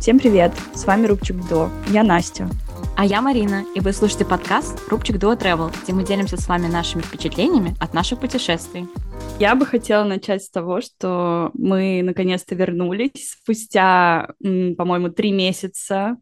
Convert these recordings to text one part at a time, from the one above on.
Всем привет! С вами Рубчик До. Я Настя. А я Марина, и вы слушаете подкаст «Рубчик Дуо Travel», где мы делимся с вами нашими впечатлениями от наших путешествий. Я бы хотела начать с того, что мы наконец-то вернулись спустя, по-моему, три месяца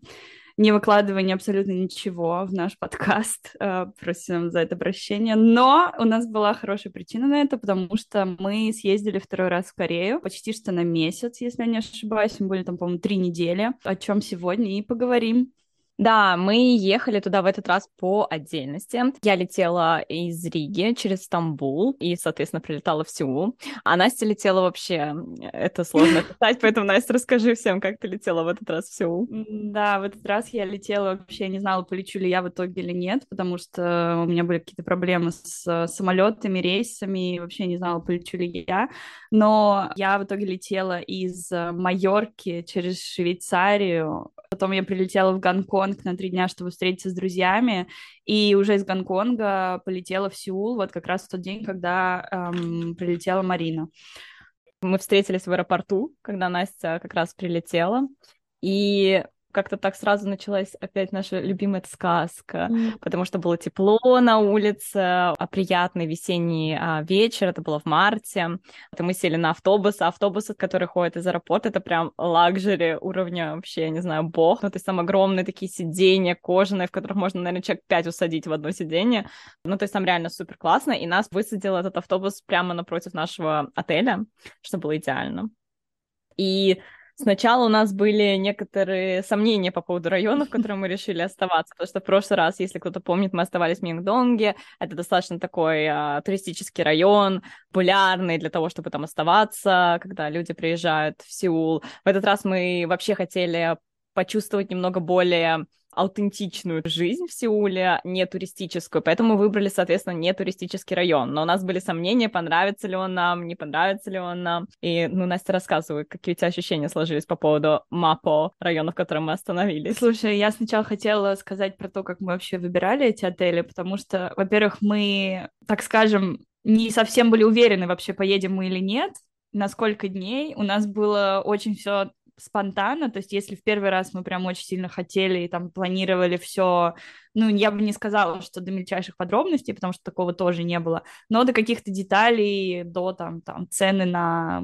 не выкладывание абсолютно ничего в наш подкаст. Э, просим за это прощения. Но у нас была хорошая причина на это, потому что мы съездили второй раз в Корею, почти что на месяц, если я не ошибаюсь. Мы были там, по-моему, три недели, о чем сегодня и поговорим. Да, мы ехали туда в этот раз по отдельности. Я летела из Риги через Стамбул и, соответственно, прилетала в Сеул. А Настя летела вообще... Это сложно описать, поэтому, Настя, расскажи всем, как ты летела в этот раз в Сеул. Да, в этот раз я летела вообще, не знала, полечу ли я в итоге или нет, потому что у меня были какие-то проблемы с самолетами, рейсами, и вообще не знала, полечу ли я. Но я в итоге летела из Майорки через Швейцарию Потом я прилетела в Гонконг на три дня, чтобы встретиться с друзьями, и уже из Гонконга полетела в Сеул, вот как раз в тот день, когда эм, прилетела Марина. Мы встретились в аэропорту, когда Настя как раз прилетела, и как-то так сразу началась опять наша любимая сказка, mm. потому что было тепло на улице, а приятный весенний а, вечер, это было в марте. Это мы сели на автобус, а автобусы, которые ходят из аэропорта, это прям лакжери уровня вообще, я не знаю, бог. Ну, то есть там огромные такие сиденья кожаные, в которых можно, наверное, человек пять усадить в одно сиденье. Ну, то есть там реально супер классно, и нас высадил этот автобус прямо напротив нашего отеля, что было идеально. И Сначала у нас были некоторые сомнения по поводу районов, в которых мы решили оставаться, потому что в прошлый раз, если кто-то помнит, мы оставались в Мингдонге, это достаточно такой а, туристический район, популярный для того, чтобы там оставаться, когда люди приезжают в Сеул. В этот раз мы вообще хотели почувствовать немного более аутентичную жизнь в Сеуле, не туристическую, поэтому выбрали, соответственно, не туристический район. Но у нас были сомнения, понравится ли он нам, не понравится ли он нам. И, ну, Настя, рассказывай, какие у тебя ощущения сложились по поводу МАПО, района, в котором мы остановились. Слушай, я сначала хотела сказать про то, как мы вообще выбирали эти отели, потому что, во-первых, мы, так скажем, не совсем были уверены, вообще поедем мы или нет, на сколько дней. У нас было очень все спонтанно, то есть если в первый раз мы прям очень сильно хотели и там планировали все, ну, я бы не сказала, что до мельчайших подробностей, потому что такого тоже не было, но до каких-то деталей, до там, там цены на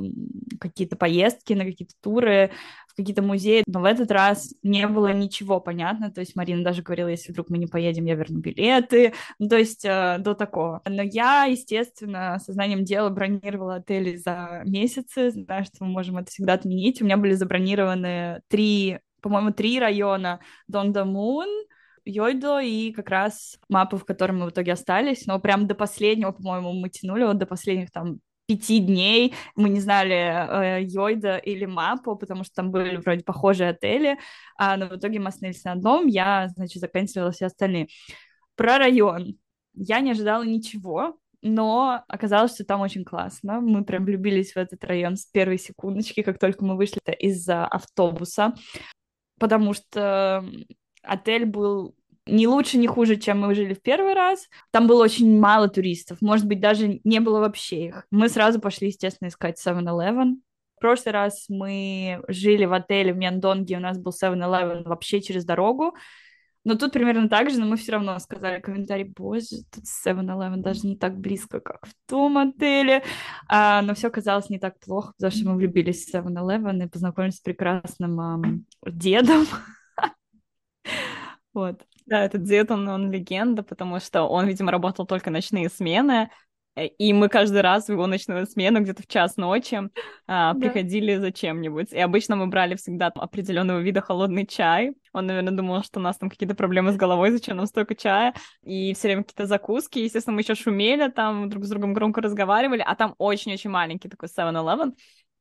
какие-то поездки, на какие-то туры, в какие-то музеи, но в этот раз не было ничего понятно, то есть Марина даже говорила, если вдруг мы не поедем, я верну билеты, ну, то есть э, до такого. Но я, естественно, сознанием дела бронировала отели за месяцы, знаю, что мы можем это всегда отменить, у меня были забронированы три, по-моему, три района, Дондамун, Йойдо и как раз мапы, в которой мы в итоге остались, но прям до последнего, по-моему, мы тянули, вот до последних там пяти дней мы не знали э, Йойда или Мапу, потому что там были вроде похожие отели, а, но в итоге мы остановились на одном, я, значит, заканчивала все остальные. Про район. Я не ожидала ничего, но оказалось, что там очень классно. Мы прям влюбились в этот район с первой секундочки, как только мы вышли из автобуса, потому что отель был не лучше, не хуже, чем мы жили в первый раз. Там было очень мало туристов, может быть, даже не было вообще их. Мы сразу пошли, естественно, искать 7-Eleven. В прошлый раз мы жили в отеле в Мяндонге, у нас был 7-Eleven вообще через дорогу. Но тут примерно так же, но мы все равно сказали комментарий, боже, тут 7-Eleven даже не так близко, как в том отеле. А, но все казалось не так плохо, потому что мы влюбились в 7-Eleven и познакомились с прекрасным эм, дедом. Вот. Да, этот дед, он, он легенда, потому что он, видимо, работал только ночные смены, э, и мы каждый раз в его ночную смену где-то в час ночи а, да. приходили за чем-нибудь. И обычно мы брали всегда определенного вида холодный чай. Он, наверное, думал, что у нас там какие-то проблемы с головой, зачем нам столько чая. И все время какие-то закуски. Естественно, мы еще шумели там, друг с другом громко разговаривали. А там очень-очень маленький такой 7-Eleven.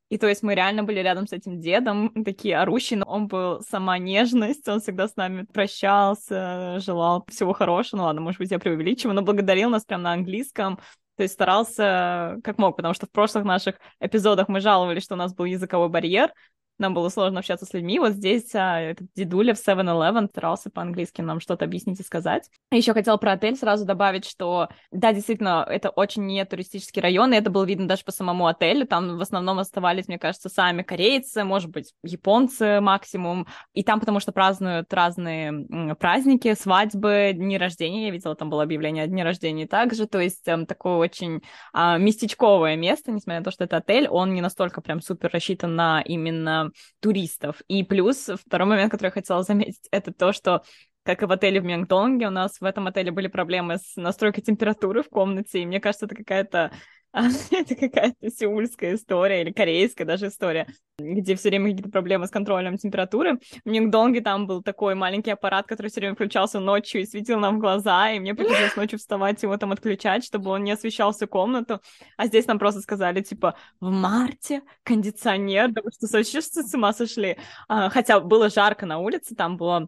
И то есть мы реально были рядом с этим дедом, такие орущие, но он был сама нежность, он всегда с нами прощался, желал всего хорошего, ну ладно, может быть, я преувеличиваю, но благодарил нас прям на английском, то есть старался как мог, потому что в прошлых наших эпизодах мы жаловались, что у нас был языковой барьер, нам было сложно общаться с людьми. Вот здесь а, этот дедуля в 7-Eleven старался по-английски нам что-то объяснить и сказать. Еще хотел про отель сразу добавить, что да, действительно, это очень не туристический район, и это было видно даже по самому отелю. Там в основном оставались, мне кажется, сами корейцы, может быть, японцы максимум. И там потому что празднуют разные праздники, свадьбы, дни рождения. Я видела, там было объявление о дне рождения также. То есть эм, такое очень а, местечковое место, несмотря на то, что это отель, он не настолько прям супер рассчитан на именно туристов. И плюс второй момент, который я хотела заметить, это то, что как и в отеле в Мьянгдонге, у нас в этом отеле были проблемы с настройкой температуры в комнате, и мне кажется, это какая-то это какая-то сеульская история или корейская даже история, где все время какие-то проблемы с контролем температуры. В Мьянгдонге там был такой маленький аппарат, который все время включался ночью и светил нам в глаза, и мне приходилось ночью вставать его там отключать, чтобы он не освещал всю комнату. А здесь нам просто сказали, типа, в марте кондиционер, вы что, вообще с ума сошли? А, хотя было жарко на улице, там было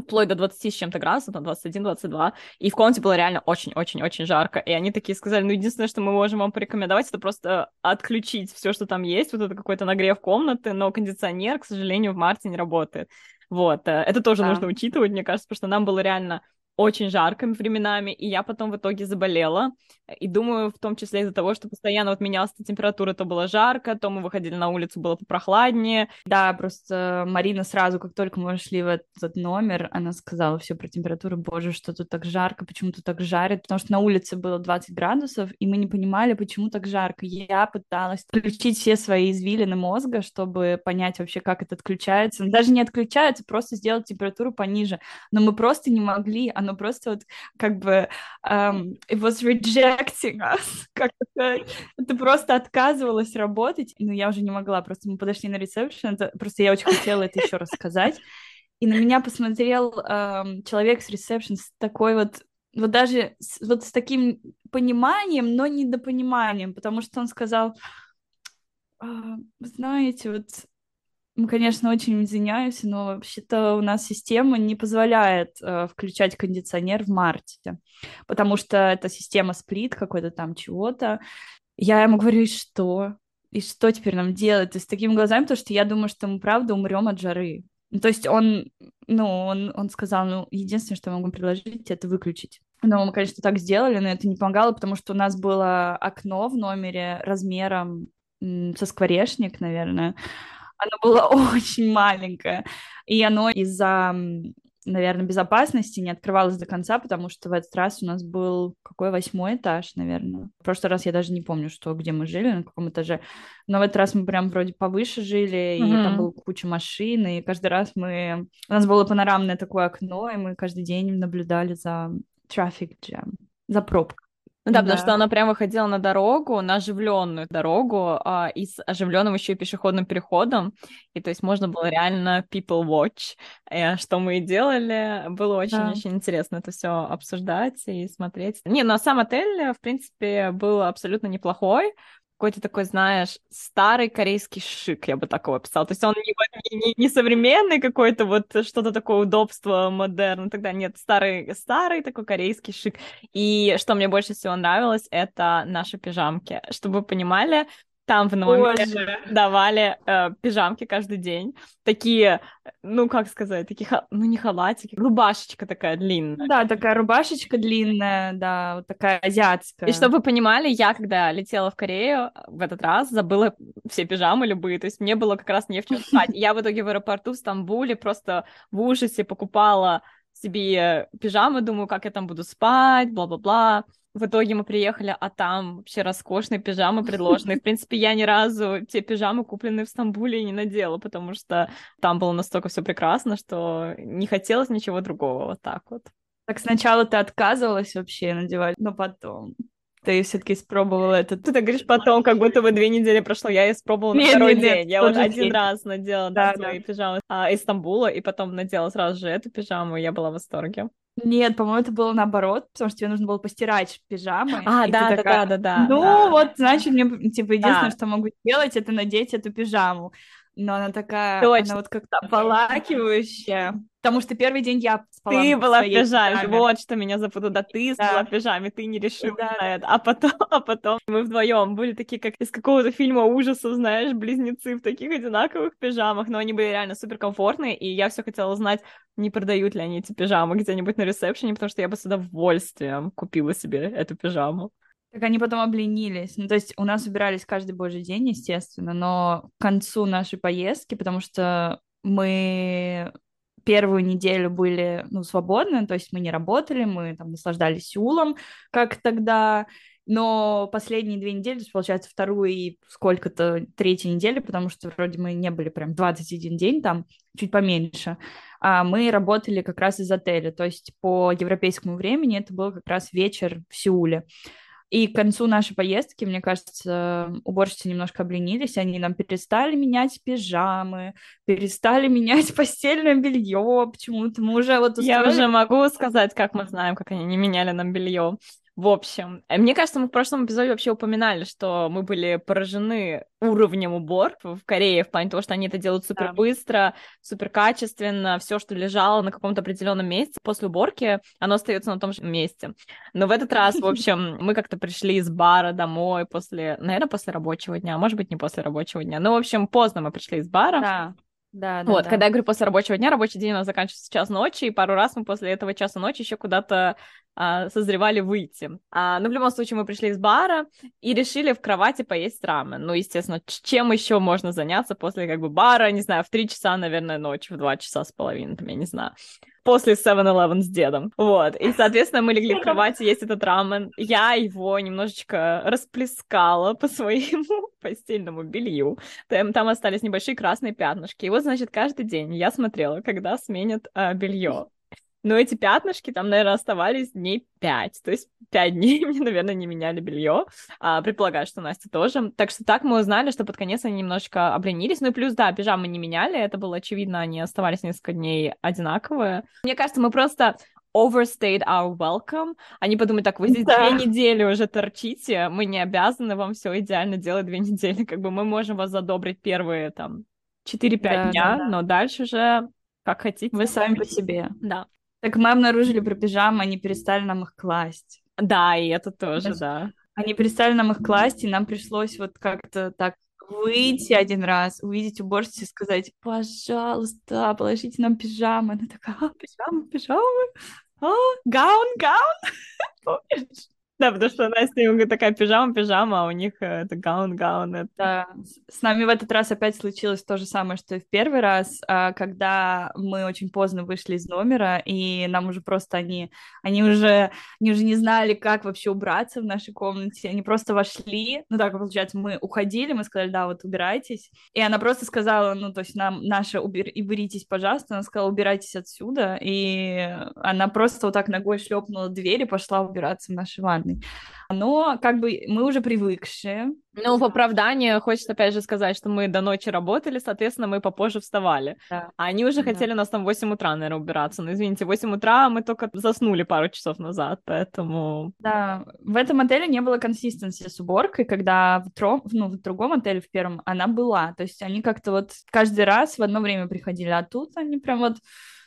вплоть до 20 с чем-то градусов, там 21-22, и в комнате было реально очень-очень-очень жарко, и они такие сказали, ну, единственное, что мы можем вам порекомендовать, это просто отключить все, что там есть, вот это какой-то нагрев комнаты, но кондиционер, к сожалению, в марте не работает. Вот, э, это тоже да. нужно учитывать, мне кажется, потому что нам было реально очень жаркими временами, и я потом в итоге заболела. И думаю, в том числе из-за того, что постоянно вот менялась температура, то было жарко, то мы выходили на улицу, было попрохладнее. Да, просто Марина сразу, как только мы шли в этот номер, она сказала все про температуру, боже, что тут так жарко, почему тут так жарит, потому что на улице было 20 градусов, и мы не понимали, почему так жарко. Я пыталась включить все свои извилины мозга, чтобы понять вообще, как это отключается. Даже не отключается, просто сделать температуру пониже. Но мы просто не могли, оно просто вот как бы um, it was rejecting us, как это, просто отказывалось работать, но я уже не могла, просто мы подошли на ресепшн, просто я очень хотела это еще рассказать, и на меня посмотрел um, человек с ресепшн с такой вот вот даже с, вот с таким пониманием, но недопониманием, потому что он сказал, а, знаете, вот конечно, очень извиняемся, но вообще-то у нас система не позволяет э, включать кондиционер в марте, потому что это система сплит какой-то там чего-то. Я ему говорю, и что? И что теперь нам делать? И с такими глазами, потому что я думаю, что мы правда умрем от жары. Ну, то есть он, ну, он, он сказал, ну, единственное, что я могу предложить, это выключить. Но мы, конечно, так сделали, но это не помогало, потому что у нас было окно в номере размером со скворечник, наверное, оно было очень маленькое, и оно из-за наверное, безопасности не открывалось до конца, потому что в этот раз у нас был какой восьмой этаж, наверное. В прошлый раз я даже не помню, что где мы жили, на каком этаже. Но в этот раз мы прям вроде повыше жили, mm-hmm. и там была куча машин, и каждый раз мы... У нас было панорамное такое окно, и мы каждый день наблюдали за traffic jam, за пробкой. Ну да, да, потому что она прям выходила на дорогу, на оживленную дорогу, а, и с оживленным еще и пешеходным переходом. И то есть можно было реально people watch, э, что мы и делали. Было очень-очень да. интересно это все обсуждать и смотреть. Не, ну а сам отель, в принципе, был абсолютно неплохой какой-то такой, знаешь, старый корейский шик, я бы такого описала. То есть он не, не, не современный какой-то, вот что-то такое удобство, модерн, тогда нет, старый, старый такой корейский шик. И что мне больше всего нравилось, это наши пижамки. Чтобы вы понимали, там в номере Боже. давали э, пижамки каждый день. Такие, ну, как сказать, такие, ну, не халатики, рубашечка такая длинная. Да, такая рубашечка длинная, да, вот такая азиатская. И чтобы вы понимали, я, когда летела в Корею в этот раз, забыла все пижамы любые, то есть мне было как раз не в чем спать. Я в итоге в аэропорту в Стамбуле просто в ужасе покупала себе пижамы, думаю, как я там буду спать, бла-бла-бла в итоге мы приехали, а там вообще роскошные пижамы предложены. В принципе, я ни разу те пижамы, купленные в Стамбуле, не надела, потому что там было настолько все прекрасно, что не хотелось ничего другого. Вот так вот. Так сначала ты отказывалась вообще надевать, но потом ты все-таки испробовала это. Ты так говоришь потом, как будто бы две недели прошло. Я испробовала на второй нет, день. Я вот один день. раз надела да, да, свои пижамы а, из Стамбула, и потом надела сразу же эту пижаму, и я была в восторге. Нет, по-моему, это было наоборот, потому что тебе нужно было постирать пижамы. А, да, да, такая, да, да, да. Ну, да. вот, значит, мне, типа, единственное, да. что могу сделать, это надеть эту пижаму. Но она такая, Точно. она вот как-то обволакивающая. Потому что первый день я спала Ты была в пижаме. пижаме. Вот что меня запутало. Да, ты Да. спала в пижаме, ты не решила Да, на это. А потом, а потом мы вдвоем были такие, как из какого-то фильма ужасов, знаешь, близнецы в таких одинаковых пижамах, но они были реально суперкомфортные, и я все хотела узнать, не продают ли они эти пижамы где-нибудь на ресепшене, потому что я бы с удовольствием купила себе эту пижаму. Так они потом обленились. Ну, то есть у нас убирались каждый божий день, естественно, но к концу нашей поездки, потому что мы первую неделю были, ну, свободны, то есть мы не работали, мы там наслаждались Сеулом, как тогда, но последние две недели, получается, вторую и сколько-то третьей недели, потому что вроде мы не были прям 21 день там, чуть поменьше, а мы работали как раз из отеля, то есть по европейскому времени это был как раз вечер в Сеуле. И к концу нашей поездки, мне кажется, уборщицы немножко обленились, они нам перестали менять пижамы, перестали менять постельное белье, почему-то мы уже вот Я устроили- уже могу сказать, как мы знаем, как они не меняли нам белье. В общем, э, мне кажется, мы в прошлом эпизоде вообще упоминали, что мы были поражены уровнем уборки в Корее, в плане того, что они это делают супер быстро, супер качественно, все, что лежало на каком-то определенном месте, после уборки, оно остается на том же месте. Но в этот раз, в общем, мы как-то пришли из бара домой после, наверное, после рабочего дня, а может быть, не после рабочего дня. Ну, в общем, поздно мы пришли из бара. Да, да, да. Вот, да. когда я говорю после рабочего дня, рабочий день у нас заканчивается час ночи, и пару раз мы после этого часа ночи еще куда-то созревали выйти. А, но в любом случае мы пришли из бара и решили в кровати поесть рамен. Ну, естественно, чем еще можно заняться после как бы бара, не знаю, в три часа, наверное, ночи, в два часа с половиной, там, я не знаю. После 7-Eleven с дедом. Вот. И, соответственно, мы легли в кровати есть этот рамен. Я его немножечко расплескала по своему постельному белью. Там, там остались небольшие красные пятнышки. И вот, значит, каждый день я смотрела, когда сменят а, белье. Но эти пятнышки там, наверное, оставались дней пять. То есть пять дней мне, наверное, не меняли белье. А, предполагаю, что Настя тоже. Так что так мы узнали, что под конец они немножечко обленились. Ну и плюс, да, пижамы не меняли. Это было очевидно, они оставались несколько дней одинаковые. Мне кажется, мы просто overstayed our welcome. Они подумают, так, вы здесь Да. две недели уже торчите, мы не обязаны вам все идеально делать две недели. Как бы мы можем вас задобрить первые там 4-5 Да, дня, да, да. но дальше уже как хотите. Вы сами по себе. Да. Так мы обнаружили про пижамы, они перестали нам их класть. Да, и это тоже, Даже- да. Они перестали нам их класть, и нам пришлось вот как-то так выйти один раз, увидеть уборщицу и сказать, пожалуйста, положите нам пижамы. Она такая, а, пижамы, пижамы, а, гаун, гаун. Помнишь? Да, потому что Настя такая пижама, пижама, а у них э, это гаун, гаун. Это... Да, с- нами в этот раз опять случилось то же самое, что и в первый раз, а, когда мы очень поздно вышли из номера, и нам уже просто они, они уже, они уже не знали, как вообще убраться в нашей комнате, они просто вошли, ну так получается, мы уходили, мы сказали, да, вот убирайтесь, и она просто сказала, ну то есть нам, наша, убер... уберитесь, пожалуйста, она сказала, убирайтесь отсюда, и она просто вот так ногой шлепнула дверь и пошла убираться в нашей ванной. Но как бы мы уже привыкшие, Ну, в оправдание хочется опять же сказать, что мы до ночи работали, соответственно, мы попозже вставали. Да. А они уже Да. хотели нас там в 8 утра, наверное, убираться. Но, извините, в 8 утра мы только заснули пару часов назад, поэтому... Да, в этом отеле не было консистенции с уборкой, когда в, тро- ну, в другом отеле, в первом, она была. То есть они как-то вот каждый раз в одно время приходили, а тут они прям вот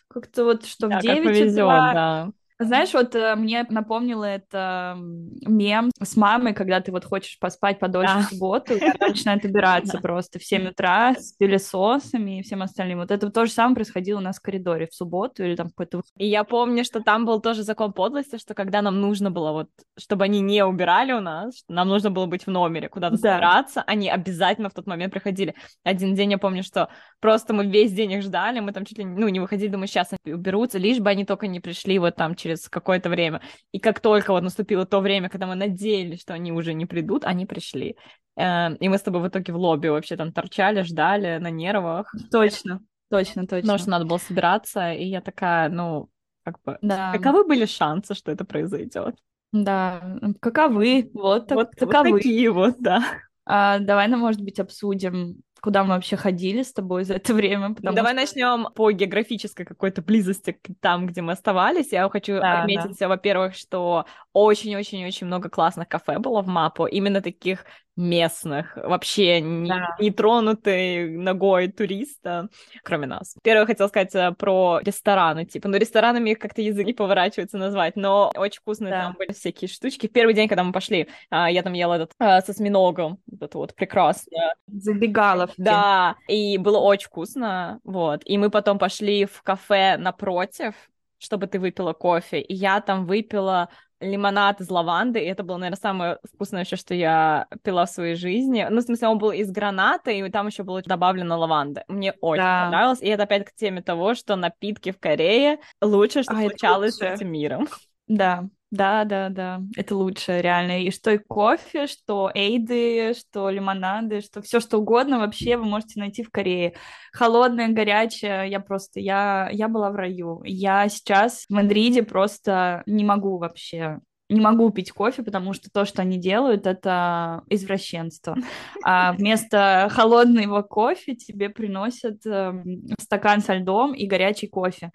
как-то вот, что Да, в как 9 повезет, утра. да. Знаешь, вот э, мне напомнило это мем с мамой, когда ты вот хочешь поспать подольше Да. в субботу, и она начинает убираться просто в 7 утра с пылесосами и всем остальным. Вот это то же самое происходило у нас в коридоре в субботу или там какой-то И я помню, что там был тоже закон подлости, что когда нам нужно было вот, чтобы они не убирали у нас, нам нужно было быть в номере, куда-то Да. собираться, они обязательно в тот момент приходили. Один день я помню, что просто мы весь день их ждали, мы там чуть ли, не- ну, не выходили, думаю, сейчас они уберутся, лишь бы они только не пришли вот там через какое-то время. И как только вот наступило то время, когда мы надеялись, что они уже не придут, они пришли. Э, И мы с тобой в итоге в лобби вообще там торчали, ждали на нервах, Точно, точно, точно. потому что надо было собираться, и я такая, ну, как бы, Да. каковы были шансы, что это произойдет? Да, каковы, вот, так, вот, вот таковы. такие вот, да. А, давай, ну, может быть, обсудим, куда мы вообще ходили с тобой за это время, Давай что... начнем по географической какой-то близости там, где мы оставались. Я хочу Да, отметить, во-первых, что очень-очень-очень много классных кафе было в Мапо, именно таких местных, вообще не, да. не тронутый ногой туриста, кроме нас. Первое хотела сказать э, про рестораны, типа, ну, ресторанами как-то язык не поворачивается назвать, но очень вкусные да. там были всякие штучки. В первый день, когда мы пошли, а, я там ела этот а, со осьминогом, это вот прекрасно. Забегаловки. Да, и было очень вкусно, вот. И мы потом пошли в кафе напротив, чтобы ты выпила кофе, и я там выпила лимонад из лаванды, и это было, наверное, самое вкусное еще, что я пила в своей жизни. Ну, в смысле, он был из граната, и там еще было добавлено лаванды. Мне очень да. понравилось, и это опять к теме того, что напитки в Корее лучше, что а, случалось с этим миром. Да, да, да, да, это лучше, реально. И что и кофе, что эйды, что лимонады, что все что угодно вообще вы можете найти в Корее. Холодное, горячее, я просто, я, я была в раю. Я сейчас в Мадриде просто не могу вообще не могу пить кофе, потому что то, что они делают, это извращенство. А вместо холодного кофе тебе приносят э, стакан со льдом и горячий кофе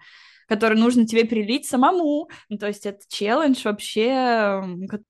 который нужно тебе перелить самому. Ну, то есть это челлендж вообще.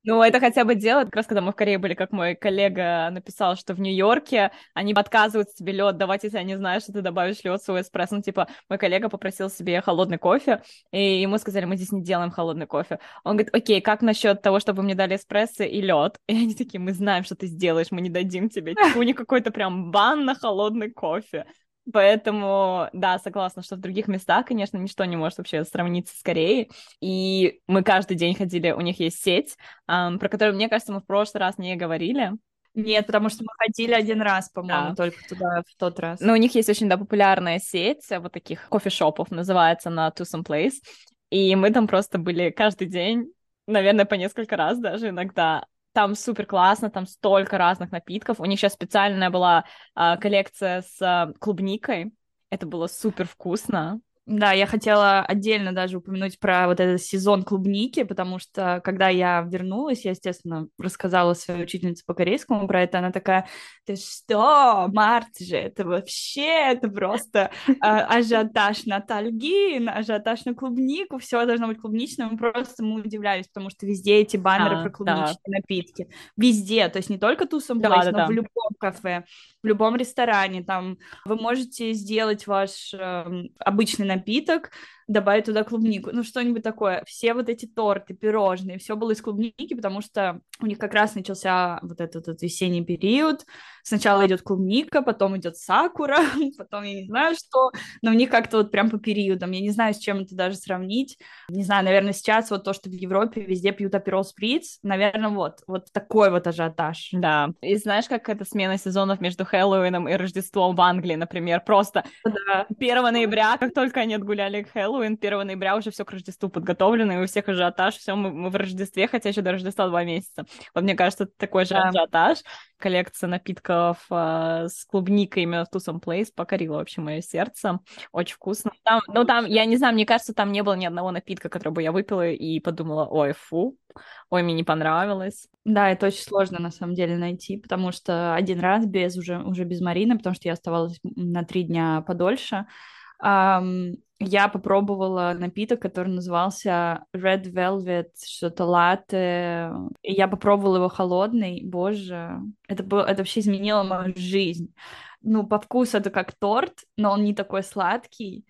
Ну, это хотя бы делать. Как раз когда мы в Корее были, как мой коллега написал, что в Нью-Йорке они отказывают тебе лед давать, если они знают, что ты добавишь лед в свой эспрессо. Ну, типа, мой коллега попросил себе холодный кофе, и ему сказали, мы здесь не делаем холодный кофе. Он говорит, окей, как насчет того, чтобы мне дали эспрессо и лед? И они такие, мы знаем, что ты сделаешь, мы не дадим тебе. Типа, у них какой-то прям бан на холодный кофе. Поэтому, да, согласна, что в других местах, конечно, ничто не может вообще сравниться с Кореей. И мы каждый день ходили, у них есть сеть, эм, про которую, мне кажется, мы в прошлый раз не говорили. Нет, потому что мы ходили один раз, по-моему, да. только туда в тот раз. Но у них есть очень, да, популярная сеть вот таких кофешопов, называется на Tucson Place. И мы там просто были каждый день, наверное, по несколько раз даже иногда. Там супер классно, там столько разных напитков. У них сейчас специальная была а, коллекция с а, клубникой. Это было супер вкусно. Да, я хотела отдельно даже упомянуть про вот этот сезон клубники, потому что когда я вернулась, я, естественно, рассказала своей учительнице по корейскому про это, она такая, ты что, март же, это вообще, это просто э, ажиотаж на тальгин, ажиотаж на клубнику, все должно быть клубничным, мы просто мы удивлялись, потому что везде эти баннеры да, про клубничные да. напитки, везде, то есть не только Тусом да, Place, да, но да. в любом кафе, в любом ресторане, там вы можете сделать ваш э, обычный напиток, добавить туда клубнику, ну что-нибудь такое. Все вот эти торты, пирожные, все было из клубники, потому что у них как раз начался вот этот, этот весенний период. Сначала идет клубника, потом идет сакура, потом я не знаю что, но у них как-то вот прям по периодам. Я не знаю, с чем это даже сравнить. Не знаю, наверное, сейчас вот то, что в Европе везде пьют аперол сприц, наверное, вот, вот такой вот ажиотаж. Да. И знаешь, как это смена сезонов между Хэллоуином и Рождеством в Англии, например, просто да. 1 ноября, как только они отгуляли Хэллоуин, Хэллоуин, 1 ноября уже все к Рождеству подготовлено, и у всех ажиотаж, все, мы, мы в Рождестве, хотя еще до Рождества два месяца. Вот мне кажется, это такой же да. ажиотаж. Коллекция напитков э, с клубникой именно в Тусом Плейс покорила вообще мое сердце. Очень вкусно. Там, ну там, я не знаю, мне кажется, там не было ни одного напитка, который бы я выпила и подумала, ой, фу, ой, мне не понравилось. Да, это очень сложно на самом деле найти, потому что один раз без уже, уже без Марины, потому что я оставалась на три дня подольше, Um, я попробовала напиток, который назывался Red Velvet, что-то латте. И я попробовала его холодный. Боже, это, было, это вообще изменило мою жизнь. Ну, по вкусу это как торт, но он не такой сладкий.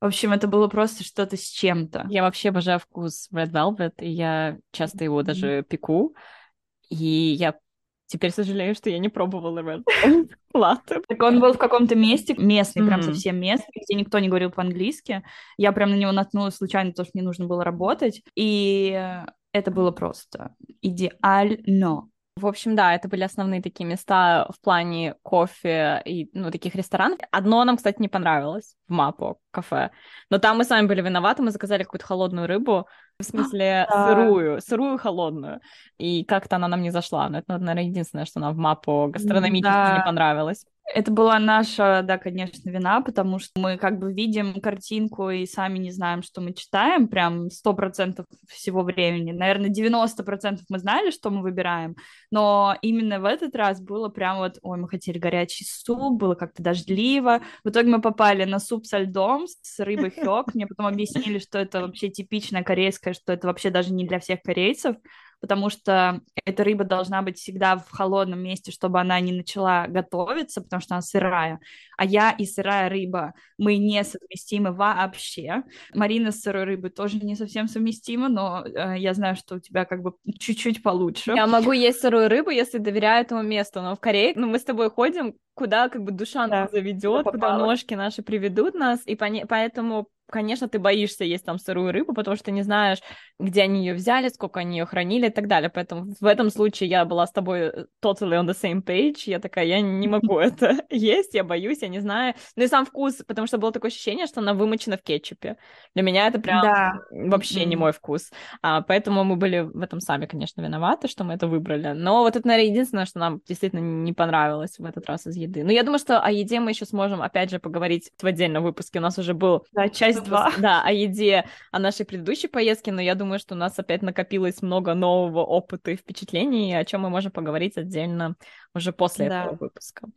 В общем, это было просто что-то с чем-то. Я вообще обожаю вкус Red Velvet, и я часто его даже пеку. И я Теперь сожалею, что я не пробовала Red Latte. Так он был в каком-то месте, местный, прям совсем местный, где никто не говорил по-английски. Я прям на него наткнулась случайно, потому что мне нужно было работать. И это было просто идеально. В общем, да, это были основные такие места в плане кофе и, ну, таких ресторанов. Одно нам, кстати, не понравилось в Мапо кафе. Но там мы сами были виноваты, мы заказали какую-то холодную рыбу, в смысле сырую, сырую холодную. И как-то она нам не зашла. Но это, наверное, единственное, что нам в Мапо гастрономически да. не понравилось. Это была наша, да, конечно, вина, потому что мы как бы видим картинку и сами не знаем, что мы читаем, прям сто процентов всего времени. Наверное, 90% мы знали, что мы выбираем, но именно в этот раз было прям вот, ой, мы хотели горячий суп, было как-то дождливо. В итоге мы попали на суп со льдом, с рыбой хёк. Мне потом объяснили, что это вообще типичная корейская, что это вообще даже не для всех корейцев потому что эта рыба должна быть всегда в холодном месте, чтобы она не начала готовиться, потому что она сырая. А я и сырая рыба, мы несовместимы вообще. Марина с сырой рыбой тоже не совсем совместима, но э, я знаю, что у тебя как бы чуть-чуть получше. Я могу есть сырую рыбу, если доверяю этому месту, но в Корее, ну, мы с тобой ходим, куда как бы душа да, нас заведет, куда ножки наши приведут нас, и поэтому конечно, ты боишься есть там сырую рыбу, потому что не знаешь, где они ее взяли, сколько они ее хранили и так далее. Поэтому в этом случае я была с тобой э, totally on the same page. Я такая, я не могу это есть, я боюсь, я не знаю. Ну и сам вкус, потому что было такое ощущение, что она вымочена в кетчупе. Для меня это прям да. вообще не мой вкус. А, поэтому мы были в этом сами, конечно, виноваты, что мы это выбрали. Но вот это, наверное, единственное, что нам действительно не понравилось в этот раз из еды. Но я думаю, что о еде мы еще сможем, опять же, поговорить в отдельном выпуске. У нас уже был да, часть два. Да, о еде, о нашей предыдущей поездке, но я думаю, что у нас опять накопилось много нового опыта и впечатлений, о чем мы можем поговорить отдельно уже после да. этого выпуска.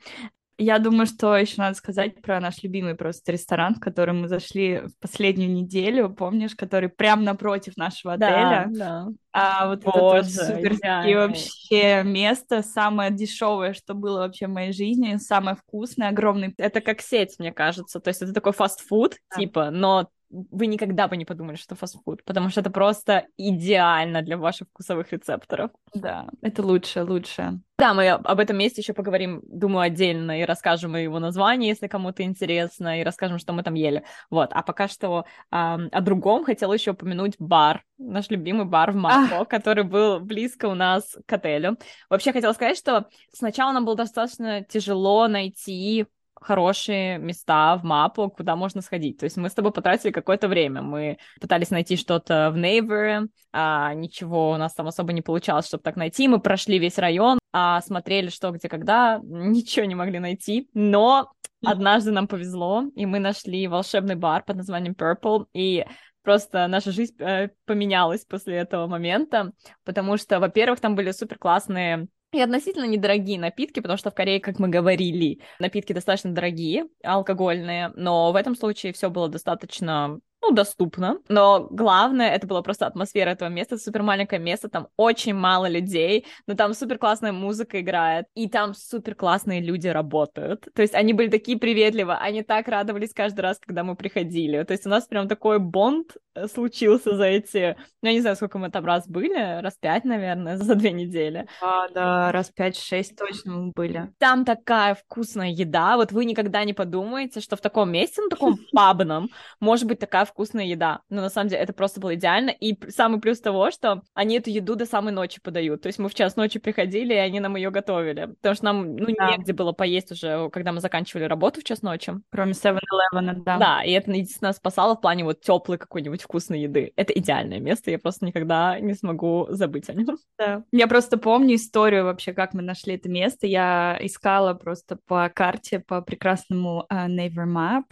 Я думаю, что еще надо сказать про наш любимый просто ресторан, в который мы зашли в последнюю неделю, помнишь, который прямо напротив нашего отеля. Да, да. А вот Боже, это вот суперское вообще место, самое дешевое, что было вообще в моей жизни, самое вкусное, огромный. Это как сеть, мне кажется. То есть это такой фастфуд, да. типа, но вы никогда бы не подумали, что фастфуд, потому что это просто идеально для ваших вкусовых рецепторов. Да, это лучше, лучше. Да, мы об этом месте еще поговорим, думаю, отдельно, и расскажем его название, если кому-то интересно, и расскажем, что мы там ели. Вот, а пока что э, о другом хотела еще упомянуть бар, наш любимый бар в Марко, а. который был близко у нас к отелю. Вообще хотела сказать, что сначала нам было достаточно тяжело найти хорошие места в мапу, куда можно сходить. То есть мы с тобой потратили какое-то время. Мы пытались найти что-то в Нейвере, а ничего у нас там особо не получалось, чтобы так найти. Мы прошли весь район, а смотрели что, где, когда, ничего не могли найти. Но однажды нам повезло, и мы нашли волшебный бар под названием Purple, и просто наша жизнь э, поменялась после этого момента, потому что, во-первых, там были супер классные и относительно недорогие напитки, потому что в Корее, как мы говорили, напитки достаточно дорогие, алкогольные, но в этом случае все было достаточно ну, доступно. Но главное, это была просто атмосфера этого места. Супер маленькое место, там очень мало людей, но там супер классная музыка играет, и там супер классные люди работают. То есть они были такие приветливы, они так радовались каждый раз, когда мы приходили. То есть у нас прям такой бонд э, случился за эти... Ну, я не знаю, сколько мы там раз были, раз пять, наверное, за две недели. А, да, раз пять-шесть точно мы были. Там такая вкусная еда, вот вы никогда не подумаете, что в таком месте, ну, таком пабном, может быть такая вкусная еда. Но на самом деле это просто было идеально. И самый плюс того, что они эту еду до самой ночи подают. То есть мы в час ночи приходили, и они нам ее готовили. Потому что нам, ну, да. негде было поесть уже, когда мы заканчивали работу в час ночи. Кроме 7-Eleven, да. Да, и это единственное спасало в плане вот теплой какой-нибудь вкусной еды. Это идеальное место, я просто никогда не смогу забыть о нем. Да. Я просто помню историю вообще, как мы нашли это место. Я искала просто по карте, по прекрасному uh, Naver Map.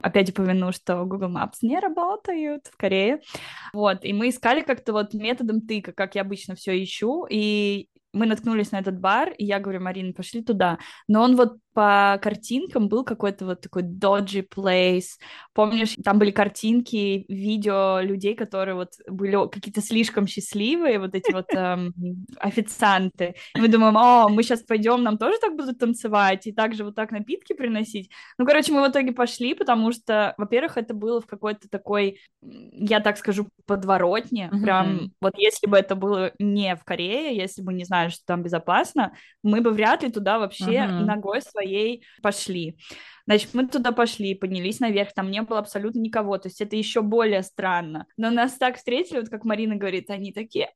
Опять упомяну, что Google Maps работают в Корее. Вот, и мы искали как-то вот методом тыка, как я обычно все ищу, и мы наткнулись на этот бар, и я говорю, Марина, пошли туда. Но он вот по картинкам был какой-то вот такой dodgy place. Помнишь, там были картинки, видео людей, которые вот были какие-то слишком счастливые, вот эти вот эм, официанты. И мы думаем, о, мы сейчас пойдем, нам тоже так будут танцевать и также вот так напитки приносить. Ну, короче, мы в итоге пошли, потому что, во-первых, это было в какой-то такой, я так скажу, подворотне. Mm-hmm. Прям вот если бы это было не в Корее, если бы не знали, что там безопасно, мы бы вряд ли туда вообще mm-hmm. ногой своей своей пошли. Значит, мы туда пошли, поднялись наверх, там не было абсолютно никого, то есть это еще более странно. Но нас так встретили, вот как Марина говорит, они такие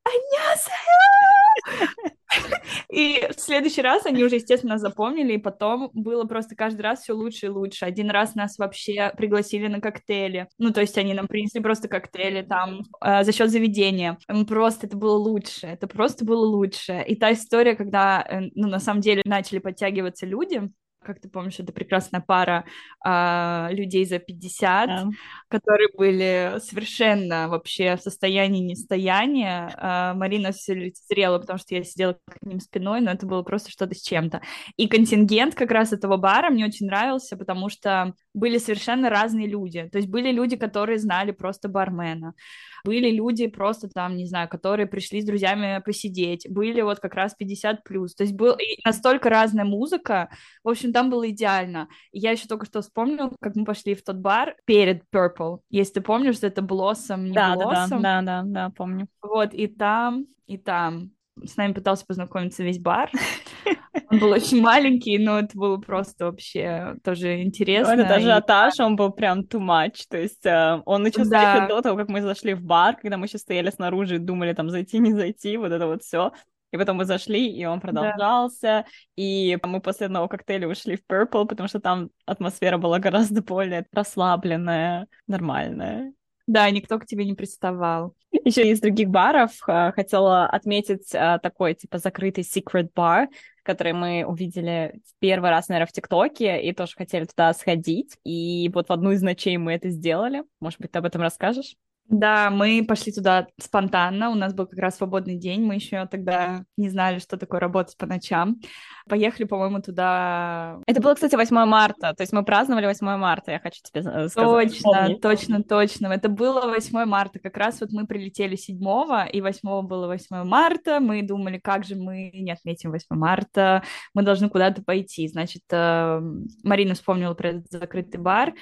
И в следующий раз они уже, естественно, запомнили, и потом было просто каждый раз все лучше и лучше. Один раз нас вообще пригласили на коктейли. Ну, то есть они нам принесли просто коктейли там э, за счет заведения. Просто это было лучше, это просто было лучше. И та история, когда, э, ну, на самом деле начали подтягиваться люди, как ты помнишь, это прекрасная пара а, людей за 50, да. которые были совершенно вообще в состоянии нестояния. А, Марина все лицезрела, потому что я сидела к ним спиной, но это было просто что-то с чем-то. И контингент как раз этого бара мне очень нравился, потому что были совершенно разные люди. То есть были люди, которые знали просто бармена, Были люди просто там, не знаю, которые пришли с друзьями посидеть, были вот как раз 50 плюс. То есть был настолько разная музыка. В общем, там было идеально. И я еще только что вспомнила, как мы пошли в тот бар перед Purple. Если ты помнишь, что это Blossom, не да, Blossom. Да, да, да, да, помню. Вот, и там, и там с нами пытался познакомиться весь бар. Он был очень маленький, но это было просто вообще тоже интересно. Ну, этот ажиотаж, и... он был прям too much, то есть э, он начался да. еще до того, как мы зашли в бар, когда мы еще стояли снаружи и думали там зайти, не зайти, вот это вот все. И потом мы зашли, и он продолжался, да. и мы после одного коктейля ушли в Purple, потому что там атмосфера была гораздо более расслабленная, нормальная. Да, никто к тебе не приставал. Еще из других баров э, хотела отметить э, такой, типа, закрытый secret bar, который мы увидели первый раз, наверное, в ТикТоке, и тоже хотели туда сходить. И вот в одну из ночей мы это сделали. Может быть, ты об этом расскажешь? Да, мы пошли туда спонтанно, у нас был как раз свободный день, мы еще тогда не знали, что такое работать по ночам. Поехали, по-моему, туда... Это было, кстати, 8 марта, то есть мы праздновали 8 марта, я хочу тебе сказать. Точно, Помни. точно, точно. Это было 8 марта, как раз вот мы прилетели 7 и 8 было 8 марта, мы думали, как же мы не отметим 8 марта, мы должны куда-то пойти. Значит, э, Марина вспомнила про этот закрытый бар,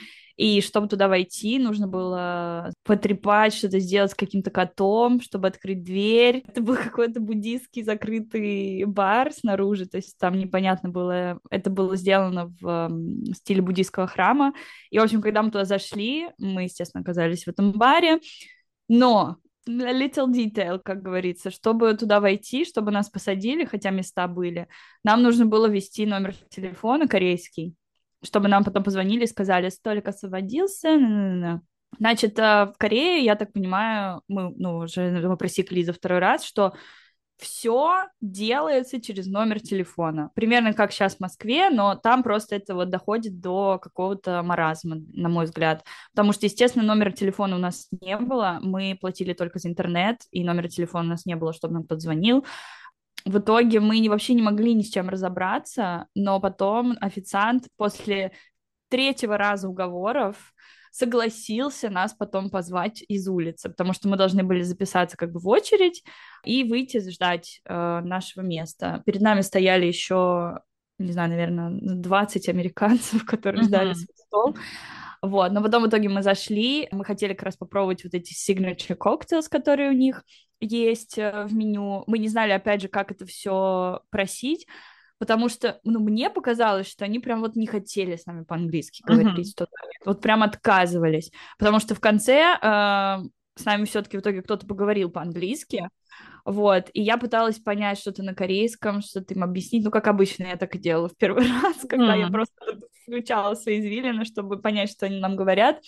и чтобы туда войти, нужно было потрепать, что-то сделать с каким-то котом, чтобы открыть дверь. Это был какой-то буддийский закрытый бар снаружи, то есть там непонятно было, это было сделано в стиле буддийского храма. И, в общем, когда мы туда зашли, мы, естественно, оказались в этом баре, но little detail, как говорится, чтобы туда войти, чтобы нас посадили, хотя места были, нам нужно было ввести номер телефона корейский чтобы нам потом позвонили и сказали, столик освободился. Значит, э, в Корее, я так понимаю, мы, ну, уже мы просекли за второй раз, что все делается через номер телефона. Примерно как сейчас в Москве, но там просто это вот доходит до какого-то маразма, на мой взгляд. Потому что, естественно, номера телефона у нас не было, мы платили только за интернет, и номера телефона у нас не было, чтобы нам кто-то звонил в итоге мы вообще не могли ни с чем разобраться, но потом официант после третьего раза уговоров согласился нас потом позвать из улицы, потому что мы должны были записаться как бы в очередь и выйти ждать э, нашего места. Перед нами стояли еще, не знаю, наверное, 20 американцев, которые uh-huh. ждали свой стол. Вот, но потом в итоге мы зашли, мы хотели как раз попробовать вот эти signature cocktails, которые у них есть э, в меню. Мы не знали, опять же, как это все просить, потому что, ну, мне показалось, что они прям вот не хотели с нами по-английски говорить, uh-huh. вот прям отказывались, потому что в конце э, с нами все-таки в итоге кто-то поговорил по-английски, вот, и я пыталась понять что-то на корейском, что-то им объяснить, ну, как обычно я так и делала в первый раз, когда mm. я просто включала свои извилины, чтобы понять, что они нам говорят.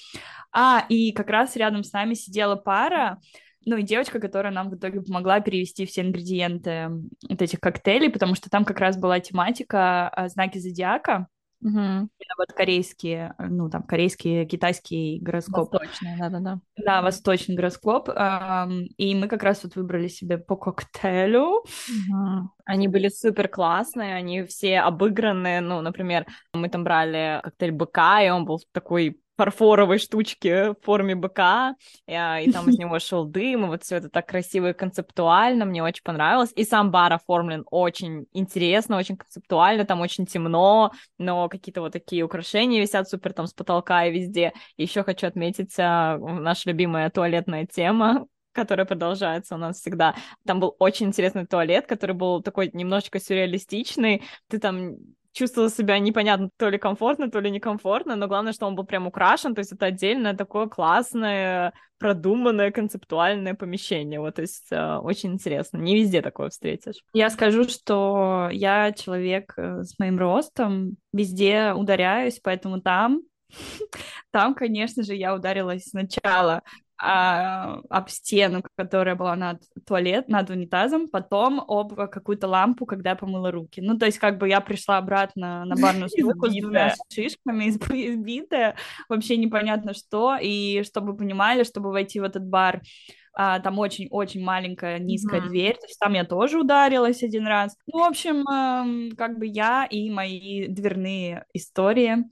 А, и как раз рядом с нами сидела пара, ну и девочка, которая нам в итоге помогла перевести все ингредиенты вот этих коктейлей, потому что там как раз была тематика а, знаки зодиака, Угу. Вот корейские, ну, там, корейский, китайский гороскоп. Восточный, да-да-да. Да, восточный гороскоп. И мы как раз вот выбрали себе по коктейлю. Угу. Они были супер классные, они все обыгранные. Ну, например, мы там брали коктейль быка, и он был такой фарфоровой штучки в форме быка, и, а, и там из него шел дым, и вот все это так красиво и концептуально, мне очень понравилось. И сам бар оформлен очень интересно, очень концептуально, там очень темно, но какие-то вот такие украшения висят супер там с потолка и везде. Еще хочу отметить а, наша любимая туалетная тема, которая продолжается у нас всегда. Там был очень интересный туалет, который был такой немножечко сюрреалистичный. Ты там чувствовала себя непонятно, то ли комфортно, то ли некомфортно, но главное, что он был прям украшен, то есть это отдельное такое классное, продуманное, концептуальное помещение, вот, то есть э, очень интересно, не везде такое встретишь. Я скажу, что я человек э, с моим ростом, везде ударяюсь, поэтому там там, конечно же, я ударилась сначала а, об стену, которая была над туалет, над унитазом, потом об какую-то лампу, когда я помыла руки. Ну, то есть, как бы я пришла обратно на барную стойку с двумя шишками, избитая, вообще непонятно что, и чтобы понимали, чтобы войти в этот бар, а, там очень-очень маленькая низкая mm-hmm. дверь, то есть там я тоже ударилась один раз. Ну, в общем, э, как бы я и мои дверные истории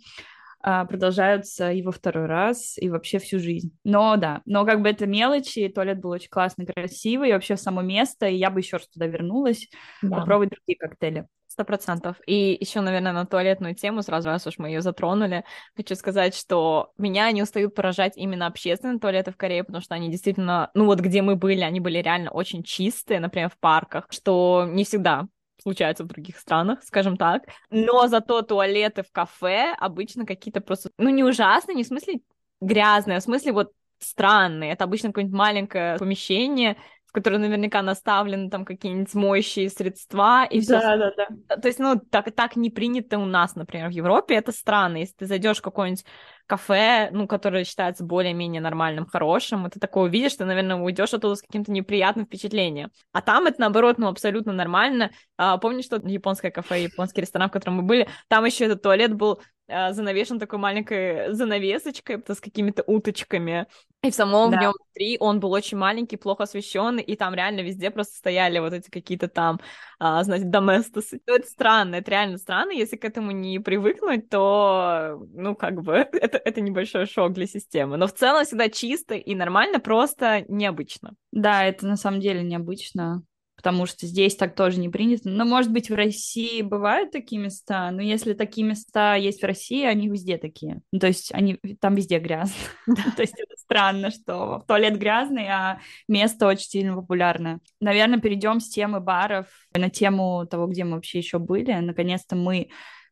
продолжаются и во второй раз, и вообще всю жизнь. Но да, но как бы это мелочи, туалет был очень классный, красивый, и вообще само место, и я бы еще раз туда вернулась, да. попробовать другие коктейли. Сто процентов. И еще, наверное, на туалетную тему, сразу раз уж мы ее затронули, хочу сказать, что меня не устают поражать именно общественные туалеты в Корее, потому что они действительно, ну вот где мы были, они были реально очень чистые, например, в парках, что не всегда случается в других странах, скажем так. Но зато туалеты в кафе обычно какие-то просто, ну, не ужасные, не в смысле грязные, а в смысле вот странные. Это обычно какое-нибудь маленькое помещение, в которой наверняка наставлены там какие-нибудь моющие средства и все. Да, да, да. То есть, ну, так, так не принято у нас, например, в Европе. Это странно. Если ты зайдешь в какое-нибудь кафе, ну, которое считается более-менее нормальным, хорошим, и ты такое увидишь, ты, наверное, уйдешь оттуда с каким-то неприятным впечатлением. А там это, наоборот, ну, абсолютно нормально. А, помнишь, что японское кафе, японский ресторан, в котором мы были, там еще этот туалет был а, занавешен такой маленькой занавесочкой с какими-то уточками. И в самом да. в нем внутри он был очень маленький, плохо освещенный, и там реально везде просто стояли вот эти какие-то там, а, значит, доместосы. Ну, это странно, это реально странно. Если к этому не привыкнуть, то, ну, как бы, это, это небольшой шок для системы. Но в целом всегда чисто и нормально, просто необычно. Да, это на самом деле необычно потому что здесь так тоже не принято. Но, может быть, в России бывают такие места, но если такие места есть в России, они везде такие. Ну, то есть они там везде грязно. То есть это странно, что туалет грязный, а место очень сильно популярное. Наверное, перейдем с темы баров на тему того, где мы вообще еще были. Наконец-то мы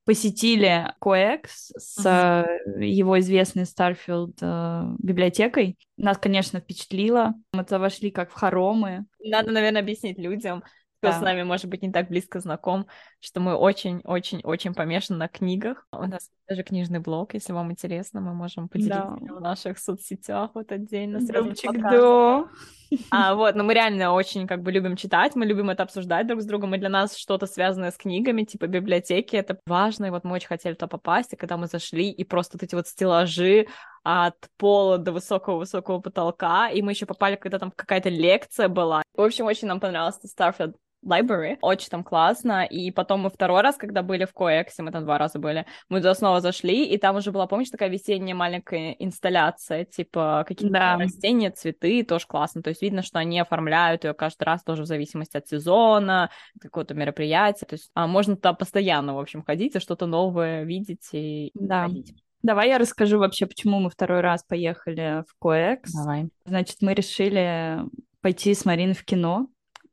посетили COEX с uh-huh. его известной Starfield э, библиотекой. Нас, конечно, впечатлило. Мы туда вошли как в хоромы. Надо, наверное, объяснить людям, кто да. с нами, может быть, не так близко знаком, что мы очень-очень-очень помешаны на книгах. У нас даже книжный блог, если вам интересно, мы можем поделиться да. в наших соцсетях вот отдельно. Любчик, да. А, вот, но мы реально очень как бы любим читать, мы любим это обсуждать друг с другом, и для нас что-то связанное с книгами, типа библиотеки, это важно, и вот мы очень хотели туда попасть, и когда мы зашли, и просто вот эти вот стеллажи от пола до высокого-высокого потолка, и мы еще попали, когда там какая-то лекция была. В общем, очень нам понравился Starfield library. Очень там классно. И потом мы второй раз, когда были в Коэксе, мы там два раза были, мы туда снова зашли, и там уже была, помнишь, такая весенняя маленькая инсталляция, типа какие-то да. растения, цветы, тоже классно. То есть видно, что они оформляют ее каждый раз тоже в зависимости от сезона, какого-то мероприятия. То есть а, можно туда постоянно, в общем, ходить и что-то новое видеть и да. ходить. Давай я расскажу вообще, почему мы второй раз поехали в Коэкс. Давай. Значит, мы решили пойти с Мариной в кино.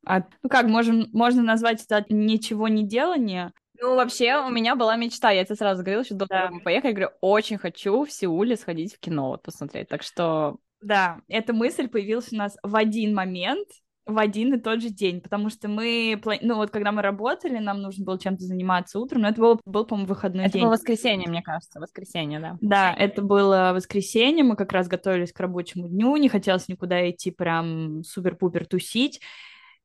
А, ну как, можем, можно назвать это ничего не делание. Ну, вообще, у меня была мечта, я тебе сразу говорила, что до того, да. мы поехали, я говорю, очень хочу в Сеуле сходить в кино, вот посмотреть, так что... Да, эта мысль появилась у нас в один момент, в один и тот же день, потому что мы, ну вот когда мы работали, нам нужно было чем-то заниматься утром, но это был, был по-моему, выходной это день. Это было воскресенье, мне кажется, воскресенье, да. Да, это было воскресенье, мы как раз готовились к рабочему дню, не хотелось никуда идти прям супер-пупер тусить,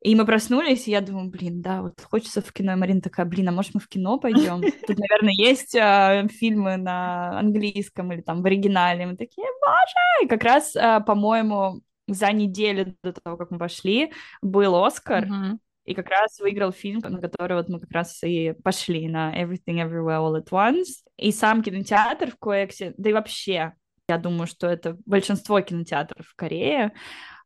и мы проснулись, и я думаю, блин, да, вот хочется в кино. И Марина такая, блин, а может мы в кино пойдем? Тут, наверное, есть э, фильмы на английском или там в оригинале. Мы такие, боже! И как раз, э, по-моему, за неделю до того, как мы пошли, был Оскар. Mm-hmm. И как раз выиграл фильм, на который вот мы как раз и пошли на Everything Everywhere All at Once. И сам кинотеатр в Коэксе, да и вообще, я думаю, что это большинство кинотеатров в Корее,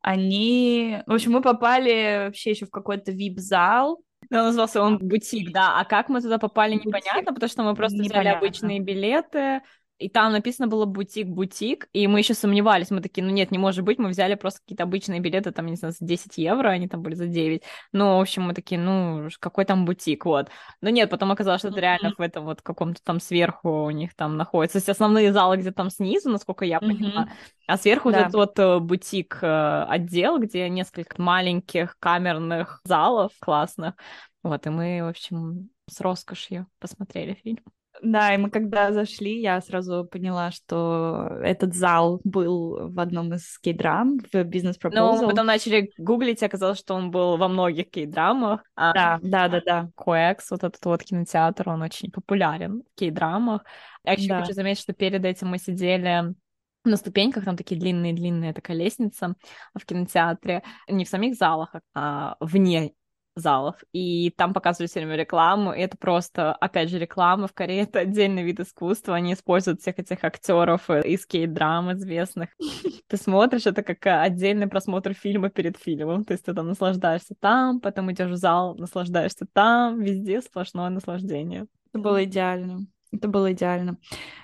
они... В общем, мы попали вообще еще в какой-то вип-зал, да, назывался он бутик, да. А как мы туда попали, бутик. непонятно, потому что мы просто непонятно. взяли обычные билеты, и там написано было бутик-бутик, и мы еще сомневались, мы такие, ну нет, не может быть, мы взяли просто какие-то обычные билеты, там, не знаю, за 10 евро, они там были за 9, ну, в общем, мы такие, ну, какой там бутик, вот. Но нет, потом оказалось, что это реально в этом вот каком-то там сверху у них там находится, то есть основные залы где-то там снизу, насколько я поняла, а сверху да. вот этот вот э, бутик э, где несколько маленьких камерных залов классных, вот, и мы, в общем, с роскошью посмотрели фильм. Да, и мы когда зашли, я сразу поняла, что этот зал был в одном из кей-драм, в бизнес Proposal. Ну, мы потом начали гуглить, оказалось, что он был во многих кей-драмах. А, да, да, да, да. Коэкс, вот этот вот кинотеатр, он очень популярен в кей-драмах. Я еще да. хочу заметить, что перед этим мы сидели на ступеньках, там такие длинные-длинные такая лестница в кинотеатре, не в самих залах, а вне залов, и там показывали все время рекламу, и это просто, опять же, реклама в Корее, это отдельный вид искусства, они используют всех этих актеров из кейт-драм известных. Ты смотришь, это как отдельный просмотр фильма перед фильмом, то есть ты там наслаждаешься там, потом идешь в зал, наслаждаешься там, везде сплошное наслаждение. Это было идеально. Это было идеально.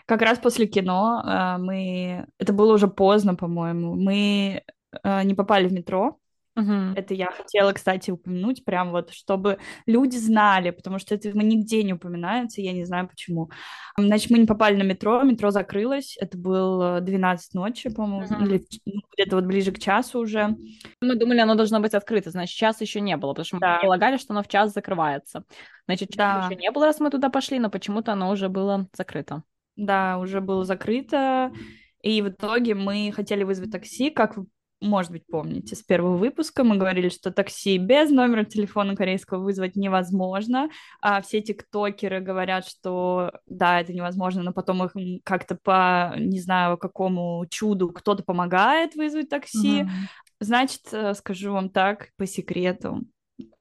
Как раз после кино э, мы... Это было уже поздно, по-моему. Мы э, не попали в метро, Угу. Это я хотела, кстати, упомянуть, прям вот, чтобы люди знали, потому что это нигде не упоминается, я не знаю почему. Значит, мы не попали на метро, метро закрылось, это был 12 ночи, по-моему, Мгм. или ну, где-то вот ближе к часу уже. Мы думали, оно должно быть открыто, значит, час еще не было, потому что мы Да. предполагали, что оно в час закрывается. Значит, часа Да. еще не было, раз мы туда пошли, но почему-то оно уже было закрыто. Да, уже было закрыто, и в итоге мы хотели вызвать такси, как может быть, помните, с первого выпуска мы говорили, что такси без номера телефона корейского вызвать невозможно, а все тиктокеры говорят, что да, это невозможно, но потом их как-то по, не знаю, какому чуду кто-то помогает вызвать такси. Мгм. Значит, э, скажу вам так, по секрету,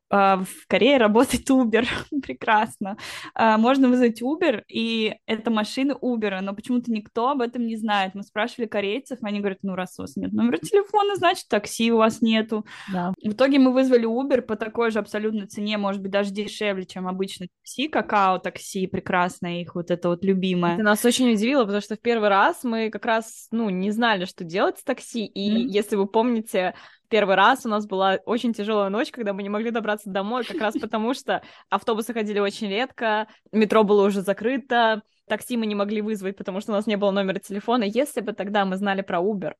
в Корее работает Uber, прекрасно. А, Можно вызвать Uber, и это машины Uber, но почему-то никто об этом не знает. Мы спрашивали корейцев, они говорят, ну, раз у вас нет номера телефона, значит, такси у вас нету. Да. В итоге мы вызвали Uber по такой же абсолютно цене, может быть, даже дешевле, чем обычно такси, какао-такси, прекрасное их вот это вот любимое. Это нас очень удивило, потому что в первый раз мы как раз, ну, не знали, что делать с такси, и Мгм. если вы помните, первый раз у нас была очень тяжелая ночь, когда мы не могли добраться домой, как раз потому что автобусы ходили очень редко, метро было уже закрыто, такси мы не могли вызвать, потому что у нас не было номера телефона. Если бы тогда мы знали про Uber,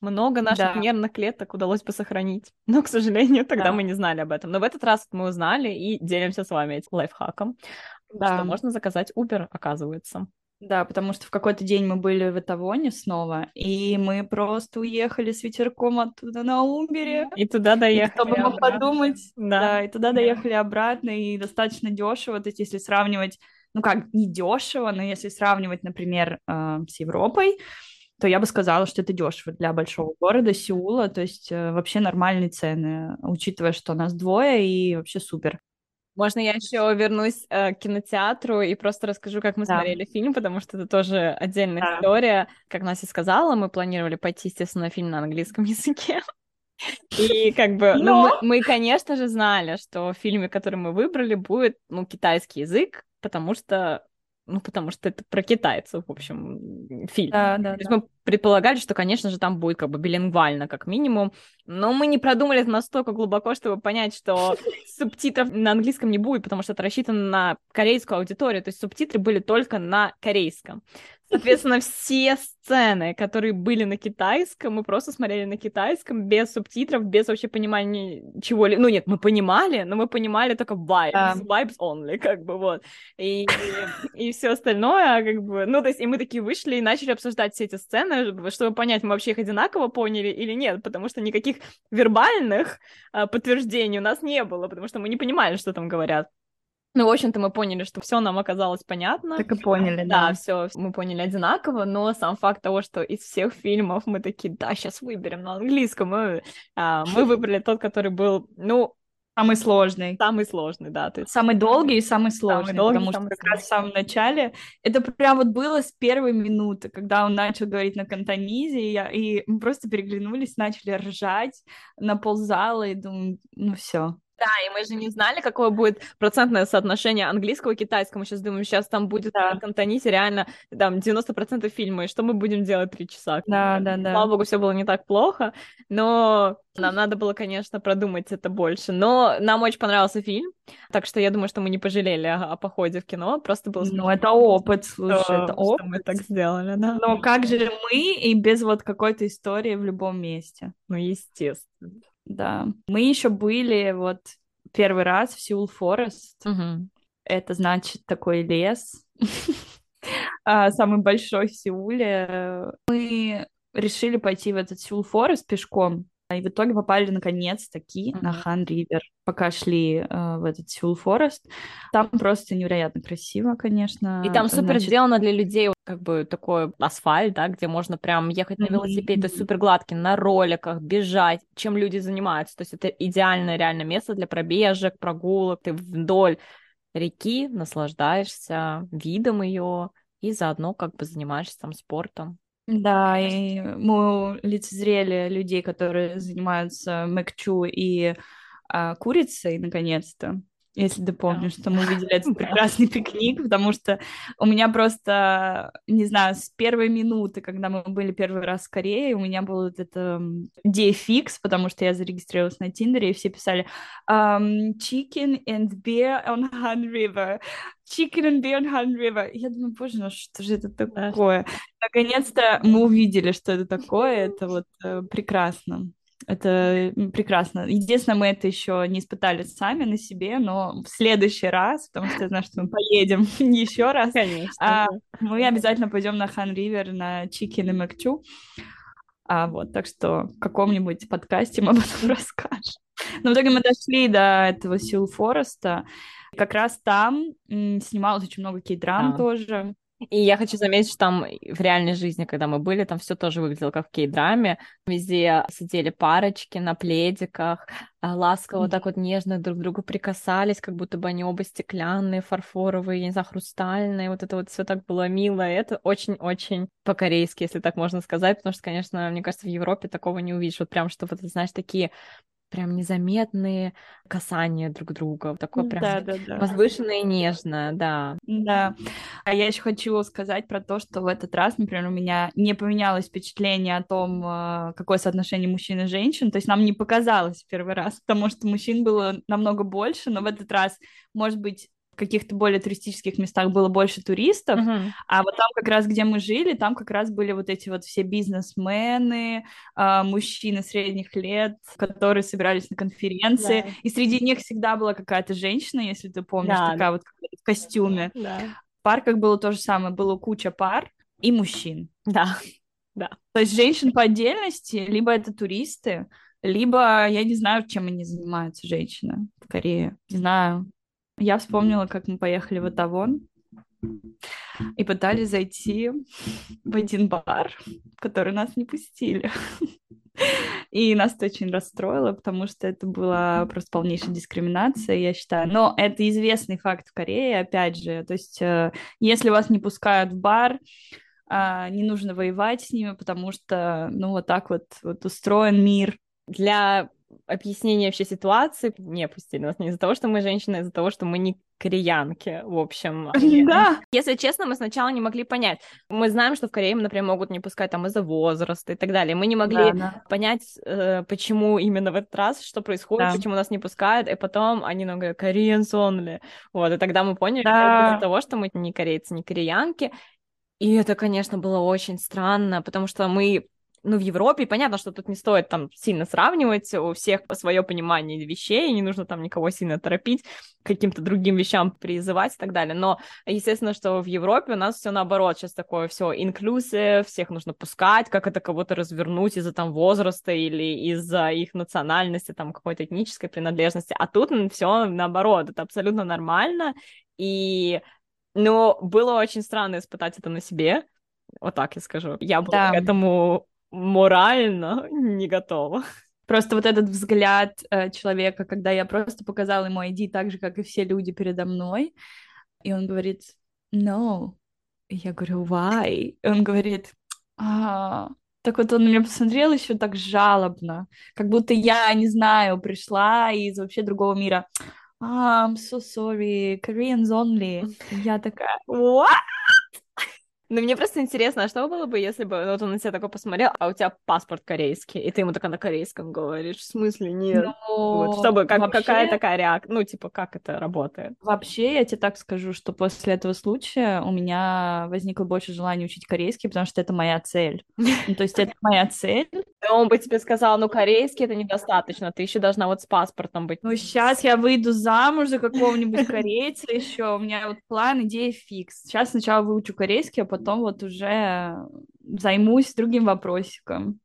много наших Да. нервных клеток удалось бы сохранить. Но, к сожалению, тогда Да. мы не знали об этом. Но в этот раз мы узнали и делимся с вами этим лайфхаком, Да. что можно заказать Uber, оказывается. Да, потому что в какой-то день мы были в Этавоне снова, и мы просто уехали с ветерком оттуда на Убере. И туда И доехали. кто бы мог обратно. подумать, Да. да. и туда доехали обратно, и достаточно дешево, то есть если сравнивать, ну как, не дешево, но если сравнивать, например, э, с Европой, то я бы сказала, что это дешево для большого города Сеула, то есть э, вообще нормальные цены, учитывая, что нас двое, и вообще супер. Можно я еще вернусь э, к кинотеатру и просто расскажу, как мы Да. смотрели фильм, потому что это тоже отдельная Да. история. Как Настя сказала, мы планировали пойти, естественно, на фильм на английском языке. И как бы, ну, Но- мы, мы, конечно же, знали, что в фильме, который мы выбрали, будет, ну, китайский язык, потому что, ну, потому что это про китайцев, в общем, фильм. Да, да, То есть да. мы предполагали, что, конечно же, там будет как бы билингвально, как минимум, но мы не продумали это настолько глубоко, чтобы понять, что субтитров на английском не будет, потому что это рассчитано на корейскую аудиторию, то есть субтитры были только на корейском. Соответственно, все сцены, которые были на китайском, мы просто смотрели на китайском, без субтитров, без вообще понимания чего-либо. Ну нет, мы понимали, но мы понимали только vibes, Да. vibes only, как бы вот. И, и все остальное, как бы, ну, то есть, и мы такие вышли и начали обсуждать все эти сцены, чтобы понять, мы вообще их одинаково поняли или нет, потому что никаких вербальных а, подтверждений у нас не было, потому что мы не понимали, что там говорят. Ну, в общем-то, мы поняли, что все нам оказалось понятно. Так и поняли, Да, да. все, мы поняли одинаково, но сам факт того, что из всех фильмов мы такие, да, сейчас выберем на английском, мы, а, мы выбрали тот, который был, ну, Самый сложный. самый сложный, да, то есть Самый долгий и самый сложный, долгий, потому самый что как раз в самом начале это прям вот было с первой минуты, когда он начал говорить на кантонизе, и, я, и мы просто переглянулись, начали ржать на ползала, и думаю, ну все. Да, и мы же не знали, какое будет процентное соотношение английского и китайского. Мы сейчас думаем, сейчас там будет Да. на Кантоните реально там 90% фильма, и что мы будем делать три часа? Да, да, да. Слава богу, все было не так плохо, но нам надо было, конечно, продумать это больше. Но нам очень понравился фильм, так что я думаю, что мы не пожалели о, о походе в кино, просто было Ну, это опыт, слушай, что, это что опыт. мы так сделали, да. Но как же мы и без вот какой-то истории в любом месте. Ну, естественно. Да. Мы еще были вот первый раз в Сеул Форест. Мгм. Это значит такой лес, а, самый большой в Сеуле. Мы решили пойти в этот Сеул Форест пешком. И в итоге попали наконец-таки mm-hmm. на Хан Ривер, пока шли э, в этот Сеул Форест. Там просто невероятно красиво, конечно. И там супер Значит... сделано для людей, как бы такой асфальт, да, где можно прям ехать на велосипеде, mm-hmm. то есть супер гладкий, на роликах, бежать, чем люди занимаются. То есть это идеальное реально место для пробежек, прогулок, ты вдоль реки наслаждаешься видом ее и заодно как бы занимаешься там спортом. Да, и мы лицезрели людей, которые занимаются мэкчу и а, курицей, наконец-то если ты помнишь, что мы видели этот прекрасный пикник, потому что у меня просто, не знаю, с первой минуты, когда мы были первый раз в Корее, у меня был вот это DFX, потому что я зарегистрировалась на Тиндере, и все писали um, chicken and beer on Han River. Chicken and beer on Han River. Я думаю, боже, ну что же это такое? Наконец-то мы увидели, что это такое, это вот э, прекрасно. Это прекрасно. Единственное, мы это еще не испытали сами на себе, но в следующий раз, потому что я знаю, что мы поедем еще раз, Конечно. А, мы обязательно пойдем на Хан Ривер, на Чикен и Макчу. А вот, так что в каком-нибудь подкасте мы об этом расскажем. Но в итоге мы дошли до этого Сил Фореста. Как раз там снималось очень много кей-драм да. тоже. И я хочу заметить, что там в реальной жизни, когда мы были, там все тоже выглядело как в кей-драме. Везде сидели парочки на пледиках, а, ласково mm-hmm. так вот нежно друг к другу прикасались, как будто бы они оба стеклянные, фарфоровые, я не знаю, хрустальные. Вот это вот все так было мило. И это очень-очень по-корейски, если так можно сказать, потому что, конечно, мне кажется, в Европе такого не увидишь. Вот прям, что вот, знаешь, такие прям незаметные касания друг друга, такое прям да, да, да. возвышенное и нежное, да. Да. А я еще хочу сказать про то, что в этот раз, например, у меня не поменялось впечатление о том, э, какое соотношение мужчин и женщин, то есть нам не показалось в первый раз, потому что мужчин было намного больше, но в этот раз, может быть, каких-то более туристических местах было больше туристов, uh-huh. а вот там как раз, где мы жили, там как раз были вот эти вот все бизнесмены, э, мужчины средних лет, которые собирались на конференции, yeah. и среди них всегда была какая-то женщина, если ты помнишь, yeah. такая вот в костюме. Yeah. В парках было то же самое, было куча пар и мужчин. Да, да. То есть женщин по отдельности, либо это туристы, либо я не знаю, чем они занимаются, женщины в Корее. Не знаю, я вспомнила, как мы поехали в Атавон и пытались зайти в один бар, в который нас не пустили. И нас это очень расстроило, потому что это была просто полнейшая дискриминация, я считаю. Но это известный факт в Корее, опять же. То есть, э, если вас не пускают в бар, а, не нужно воевать с ними, потому что, ну, вот так вот, вот устроен мир. Для объяснение вообще ситуации не пустили нас не из-за того, что мы женщины, а из-за того, что мы не кореянки, в общем. Да. Если честно, мы сначала не могли понять. Мы знаем, что в Корее, например, могут не пускать там из-за возраста и так далее. Мы не могли да, да. понять, э, почему именно в этот раз, что происходит, да. почему нас не пускают, и потом они нам говорят, Koreans only. Вот, и тогда мы поняли, да. что из-за того, что мы не корейцы, не кореянки, и это, конечно, было очень странно, потому что мы ну, в Европе, понятно, что тут не стоит там сильно сравнивать, у всех свое понимание вещей, не нужно там никого сильно торопить, каким-то другим вещам призывать и так далее. Но, естественно, что в Европе у нас все наоборот, сейчас такое все инклюзив, всех нужно пускать, как это кого-то развернуть из-за там возраста или из-за их национальности, там какой-то этнической принадлежности. А тут все наоборот, это абсолютно нормально. И, ну, было очень странно испытать это на себе, вот так я скажу. Я была да. к этому морально не готова. Просто вот этот взгляд э, человека, когда я просто показала ему ID так же, как и все люди передо мной, и он говорит «no». Я говорю «why?» И он говорит а, так вот он на меня посмотрел еще так жалобно, как будто я, не знаю, пришла из вообще другого мира. Ah, I'm so sorry, Koreans only. я такая, what? Ну, мне просто интересно, а что было бы, если бы вот он на тебя такой посмотрел, а у тебя паспорт корейский, и ты ему только на корейском говоришь, в смысле нет? Ну, вот, чтобы, как, вообще... какая такая реакция, ну, типа, как это работает? Вообще, я тебе так скажу, что после этого случая у меня возникло больше желания учить корейский, потому что это моя цель. Ну, то есть это моя цель. Он бы тебе сказал, ну, корейский это недостаточно, ты еще должна вот с паспортом быть. Ну, сейчас я выйду замуж за какого-нибудь корейца еще, у меня вот план, идея фикс. Сейчас сначала выучу корейский, а потом потом вот уже займусь другим вопросиком.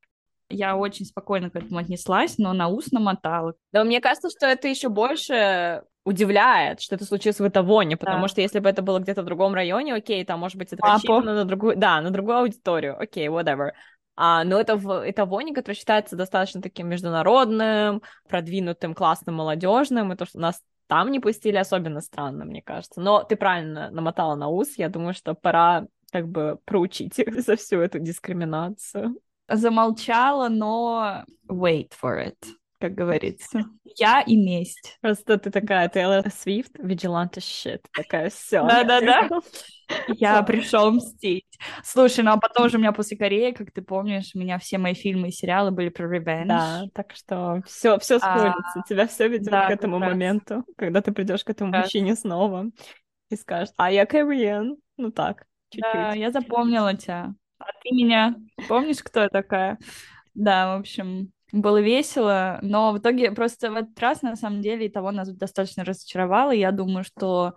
Я очень спокойно к этому отнеслась, но на ус намотала. Да, мне кажется, что это еще больше удивляет, что это случилось в Итавоне, потому да. что если бы это было где-то в другом районе, окей, там может быть это рассчитано на другую, да, на другую аудиторию, окей, whatever. А, но это в Итавоне, который считается достаточно таким международным, продвинутым, классным, молодежным, и то, что нас там не пустили, особенно странно, мне кажется. Но ты правильно намотала на ус, я думаю, что пора как бы проучить их за всю эту дискриминацию. Замолчала, но wait for it как говорится. Я и месть. Просто ты такая Тейлор Свифт, vigilante shit, такая все. Да-да-да. Я пришел мстить. Слушай, ну а потом же у меня после Кореи, как ты помнишь, у меня все мои фильмы и сериалы были про revenge. Да, так что все, все сходится. А, Тебя все ведет к этому моменту, когда ты придешь к этому мужчине снова и скажешь, а я Кориан. Ну так, чуть-чуть. Да, я запомнила тебя. А ты меня помнишь, кто я такая? Да, в общем, было весело, но в итоге просто в этот раз, на самом деле, того нас достаточно разочаровало. Я думаю, что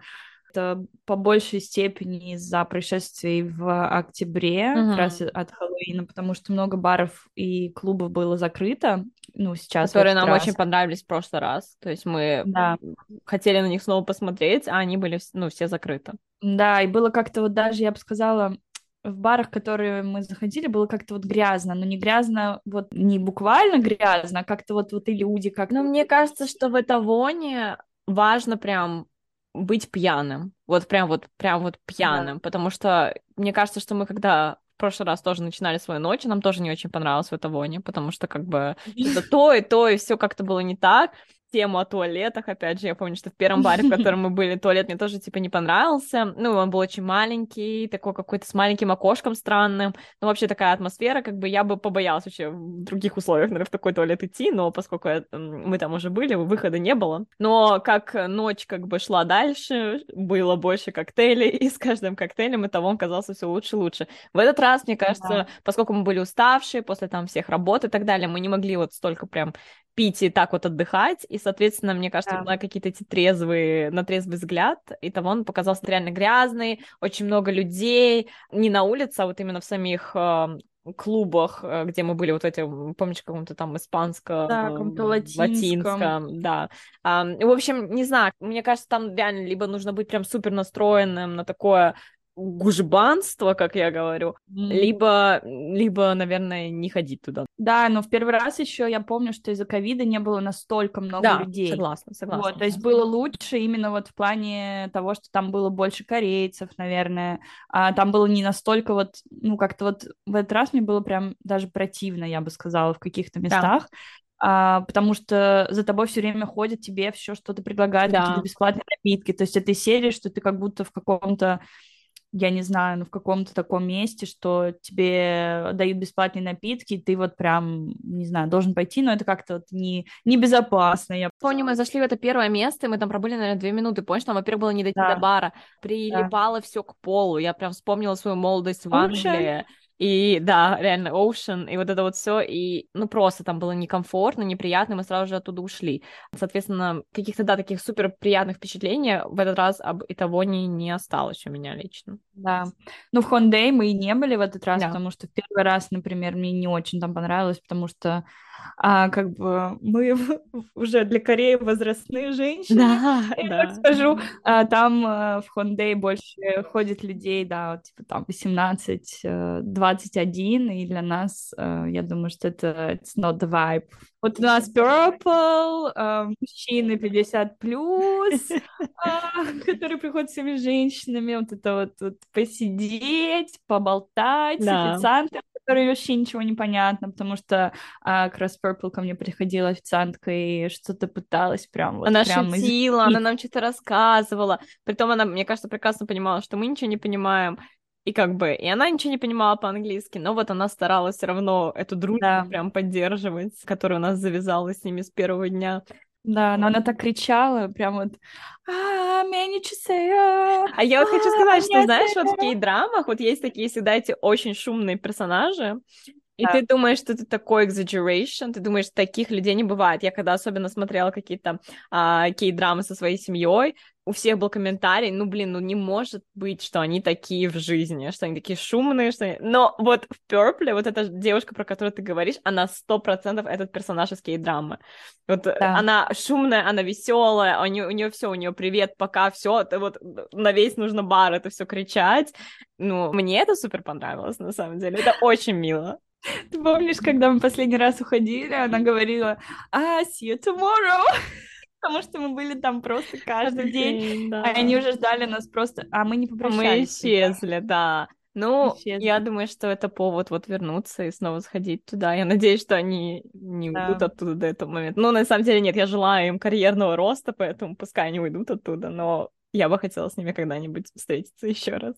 это по большей степени из-за происшествий в октябре, uh-huh. как раз от Хэллоуина, потому что много баров и клубов было закрыто, ну, сейчас. Которые нам раз. очень понравились в прошлый раз, то есть мы да. хотели на них снова посмотреть, а они были, ну, все закрыты. Да, и было как-то вот даже, я бы сказала, в барах, которые мы заходили, было как-то вот грязно, но не грязно, вот не буквально грязно, а как-то вот, вот и люди как Ну, мне кажется, что в Этавоне важно прям быть пьяным, вот прям вот, прям вот пьяным, да. потому что мне кажется, что мы когда в прошлый раз тоже начинали свою ночь, нам тоже не очень понравилось в Этавоне, потому что как бы это то и то, и все как-то было не так, тему о туалетах, опять же, я помню, что в первом баре, в котором мы были, туалет мне тоже, типа, не понравился, ну, он был очень маленький, такой какой-то с маленьким окошком странным, ну, вообще такая атмосфера, как бы я бы побоялась вообще в других условиях, наверное, в такой туалет идти, но поскольку я, мы там уже были, выхода не было, но как ночь как бы шла дальше, было больше коктейлей, и с каждым коктейлем и того казался все лучше и лучше. В этот раз, мне кажется, да. поскольку мы были уставшие после там всех работ и так далее, мы не могли вот столько прям пить и так вот отдыхать, и, соответственно, мне кажется, да. какие-то эти трезвые, на трезвый взгляд, и того он показался реально грязный, очень много людей, не на улице, а вот именно в самих клубах, э, где мы были, вот эти, помнишь, каком-то там испанском, да, каком-то латинском. латинском, да. В общем, не знаю, мне кажется, там реально либо нужно быть прям супер настроенным на такое гужбанство, как я говорю, mm. либо, либо, наверное, не ходить туда. Да, но в первый раз еще я помню, что из-за ковида не было настолько много да, людей. согласна, согласна. Вот, то есть было лучше именно вот в плане того, что там было больше корейцев, наверное, а там было не настолько вот, ну, как-то вот в этот раз мне было прям даже противно, я бы сказала, в каких-то местах. Да. А, потому что за тобой все время ходят, тебе все что-то предлагают, да. какие-то бесплатные напитки. То есть этой серии, что ты как будто в каком-то я не знаю, ну, в каком-то таком месте, что тебе дают бесплатные напитки, и ты вот прям, не знаю, должен пойти, но это как-то вот не, небезопасно. Я помню, мы зашли в это первое место, и мы там пробыли, наверное, две минуты. Помнишь, там, во-первых, было не дойти да. до бара, прилипало да. все к полу. Я прям вспомнила свою молодость в Англии. И да, реально, Ocean, и вот это вот все, и ну просто там было некомфортно, неприятно, мы сразу же оттуда ушли. Соответственно, каких-то, да, таких супер приятных впечатлений в этот раз об того не, не осталось у меня лично. Да, ну в Хондей мы и не были в этот раз, да. потому что в первый раз, например, мне не очень там понравилось, потому что а, как бы мы уже для Кореи возрастные женщины, да, я да. так скажу. А, там а, в Хондей больше ходит людей, да, вот, типа там 18, 21, э, и для нас, а, я думаю, что это it's not the vibe. Вот у нас Purple, а, мужчины 50 плюс, а, которые приходят с всеми женщинами, вот это вот, вот посидеть, поболтать да. с официантом, которой вообще ничего не понятно, потому что а, как раз Purple ко мне приходила официантка и что-то пыталась прям вот Она прям шутила, из... она нам что-то рассказывала. Притом она, мне кажется, прекрасно понимала, что мы ничего не понимаем. И как бы, и она ничего не понимала по-английски, но вот она старалась все равно эту дружбу да. прям поддерживать, которая у нас завязалась с ними с первого дня. Да, но она так кричала, прям вот а. А я вот хочу сказать, что, знаешь, вот в кей-драмах вот есть такие всегда эти очень шумные персонажи, и да. ты думаешь, что это такой exaggeration, ты думаешь, таких людей не бывает. Я когда особенно смотрела какие-то а, кей-драмы со своей семьей, у всех был комментарий, ну, блин, ну не может быть, что они такие в жизни, что они такие шумные, что они... Но вот в Purple, вот эта девушка, про которую ты говоришь, она сто процентов этот персонаж из кей-драмы. Вот да. она шумная, она веселая, у нее, у нее все, у нее привет, пока, все, это вот на весь нужно бар это все кричать. Ну, мне это супер понравилось, на самом деле, это очень мило. Ты помнишь, когда мы последний раз уходили, она говорила, а, see you tomorrow. Потому что мы были там просто каждый день, а они уже ждали нас просто, а мы не попрощались. Мы исчезли, да. Ну, исчезли. я думаю, что это повод вот вернуться и снова сходить туда. Я надеюсь, что они не да. уйдут оттуда до этого момента. Ну, на самом деле, нет, я желаю им карьерного роста, поэтому пускай они уйдут оттуда, но я бы хотела с ними когда-нибудь встретиться еще раз.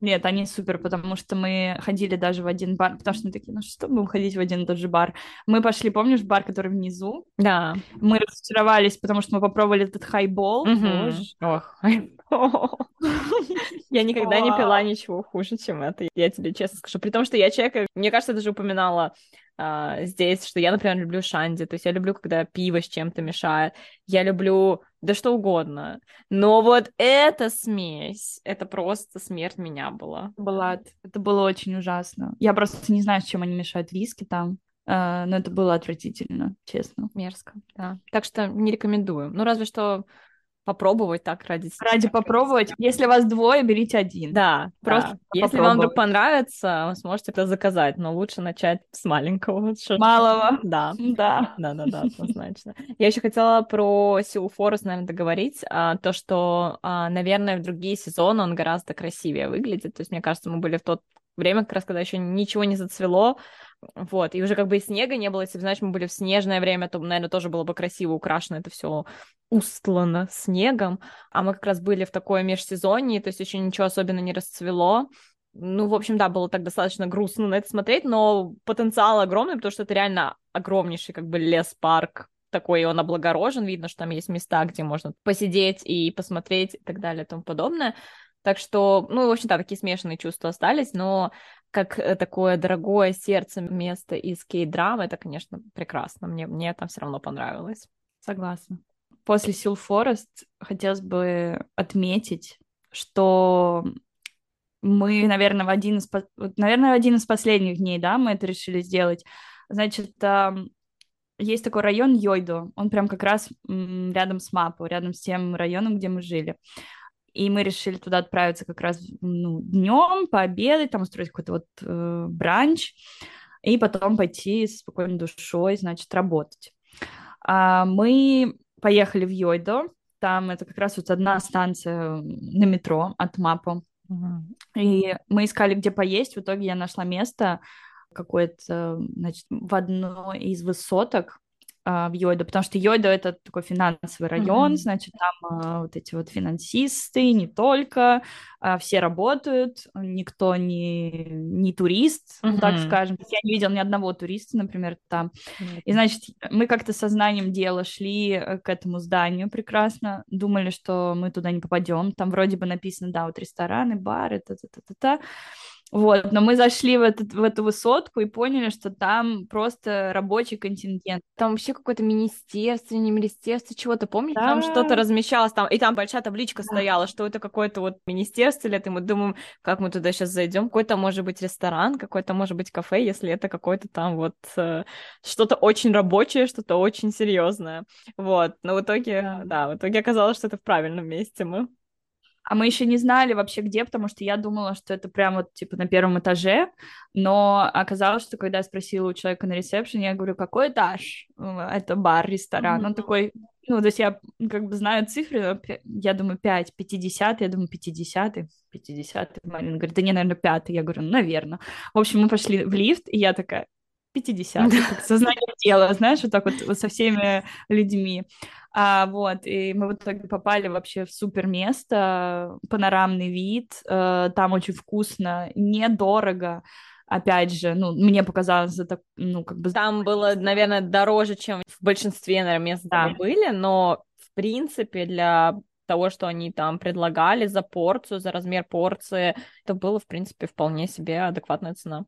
Нет, они супер, потому что мы ходили даже в один бар, потому что мы такие, ну что будем ходить в один и тот же бар. Мы пошли, помнишь, бар, который внизу? Да. Мы разочаровались, потому что мы попробовали этот хайбол. Ох, Я никогда не пила ничего хуже, чем это, я тебе честно скажу. При том, что я человек, мне кажется, даже упоминала а, здесь, что я, например, люблю шанди, то есть я люблю, когда пиво с чем-то мешает, я люблю да что угодно. Но вот эта смесь, это просто смерть меня была. Была, это было очень ужасно. Я просто не знаю, с чем они мешают виски там. Uh, но это было отвратительно, честно. Мерзко, да. Так что не рекомендую. Ну, разве что попробовать так ради Ради попробовать. Если вас двое, берите один. Да, просто да. Если вам вдруг понравится, вы сможете это заказать, но лучше начать с маленького. Малого. Да. Да. Да, да, да, однозначно. Я еще хотела про Силу Форест, наверное, договорить. А, то, что, а, наверное, в другие сезоны он гораздо красивее выглядит. То есть, мне кажется, мы были в тот время, как раз когда еще ничего не зацвело, вот, и уже как бы и снега не было, если бы, знаешь, мы были в снежное время, то, наверное, тоже было бы красиво украшено это все устлано снегом, а мы как раз были в такое межсезонье, то есть еще ничего особенно не расцвело, ну, в общем, да, было так достаточно грустно на это смотреть, но потенциал огромный, потому что это реально огромнейший как бы лес-парк, такой он облагорожен, видно, что там есть места, где можно посидеть и посмотреть и так далее и тому подобное. Так что, ну, в общем, да, такие смешанные чувства остались, но как э, такое дорогое сердце место из кей-драмы, это, конечно, прекрасно. Мне, мне там все равно понравилось. Согласна. После Сил Форест хотелось бы отметить, что мы, наверное, в один из, наверное, в один из последних дней, да, мы это решили сделать. Значит, есть такой район Йойдо, он прям как раз рядом с Мапо, рядом с тем районом, где мы жили. И мы решили туда отправиться как раз ну, днем, пообедать, там устроить какой-то вот э, бранч, и потом пойти с спокойной душой, значит, работать. А мы поехали в Йойдо, там это как раз вот одна станция на метро от. Mm-hmm. И мы искали, где поесть. В итоге я нашла место какое-то, значит, в одной из высоток в Йойдо, потому что Йойдо это такой финансовый район, mm-hmm. значит, там а, вот эти вот финансисты, не только, а, все работают, никто не, не турист, mm-hmm. так скажем. Я не видел ни одного туриста, например, там. Mm-hmm. И, значит, мы как-то сознанием дела шли э, к этому зданию прекрасно, думали, что мы туда не попадем. Там вроде бы написано, да, вот рестораны, бары, та-та-та-та-та. Вот, но мы зашли в, этот, в эту высотку и поняли, что там просто рабочий контингент. Там вообще какое-то министерство, не министерство, чего-то, помнишь? Да. Там что-то размещалось, там, и там большая табличка да. стояла, что это какое-то вот министерство, или это мы думаем, как мы туда сейчас зайдем, какой-то может быть ресторан, какой-то может быть кафе, если это какой-то там вот э, что-то очень рабочее, что-то очень серьезное. Вот, но в итоге, да. да, в итоге оказалось, что это в правильном месте мы. А мы еще не знали вообще где, потому что я думала, что это прям вот типа на первом этаже, но оказалось, что когда я спросила у человека на ресепшене, я говорю, какой этаж? Это бар, ресторан. Mm-hmm. Он такой, ну, то есть я как бы знаю цифры, я думаю, 5, 50, я думаю, 50, 50. Марина говорит, да не, наверное, 5. Я говорю, ну, наверное. В общем, мы пошли в лифт, и я такая, 50, как сознание дела, знаешь, вот так вот, вот со всеми людьми. А, вот, и мы в итоге попали вообще в супер место, панорамный вид, э, там очень вкусно, недорого, опять же, ну, мне показалось это, ну, как бы... Там было, наверное, дороже, чем в большинстве, наверное, мест, да. где были, но, в принципе, для того, что они там предлагали за порцию, за размер порции, это было, в принципе, вполне себе адекватная цена.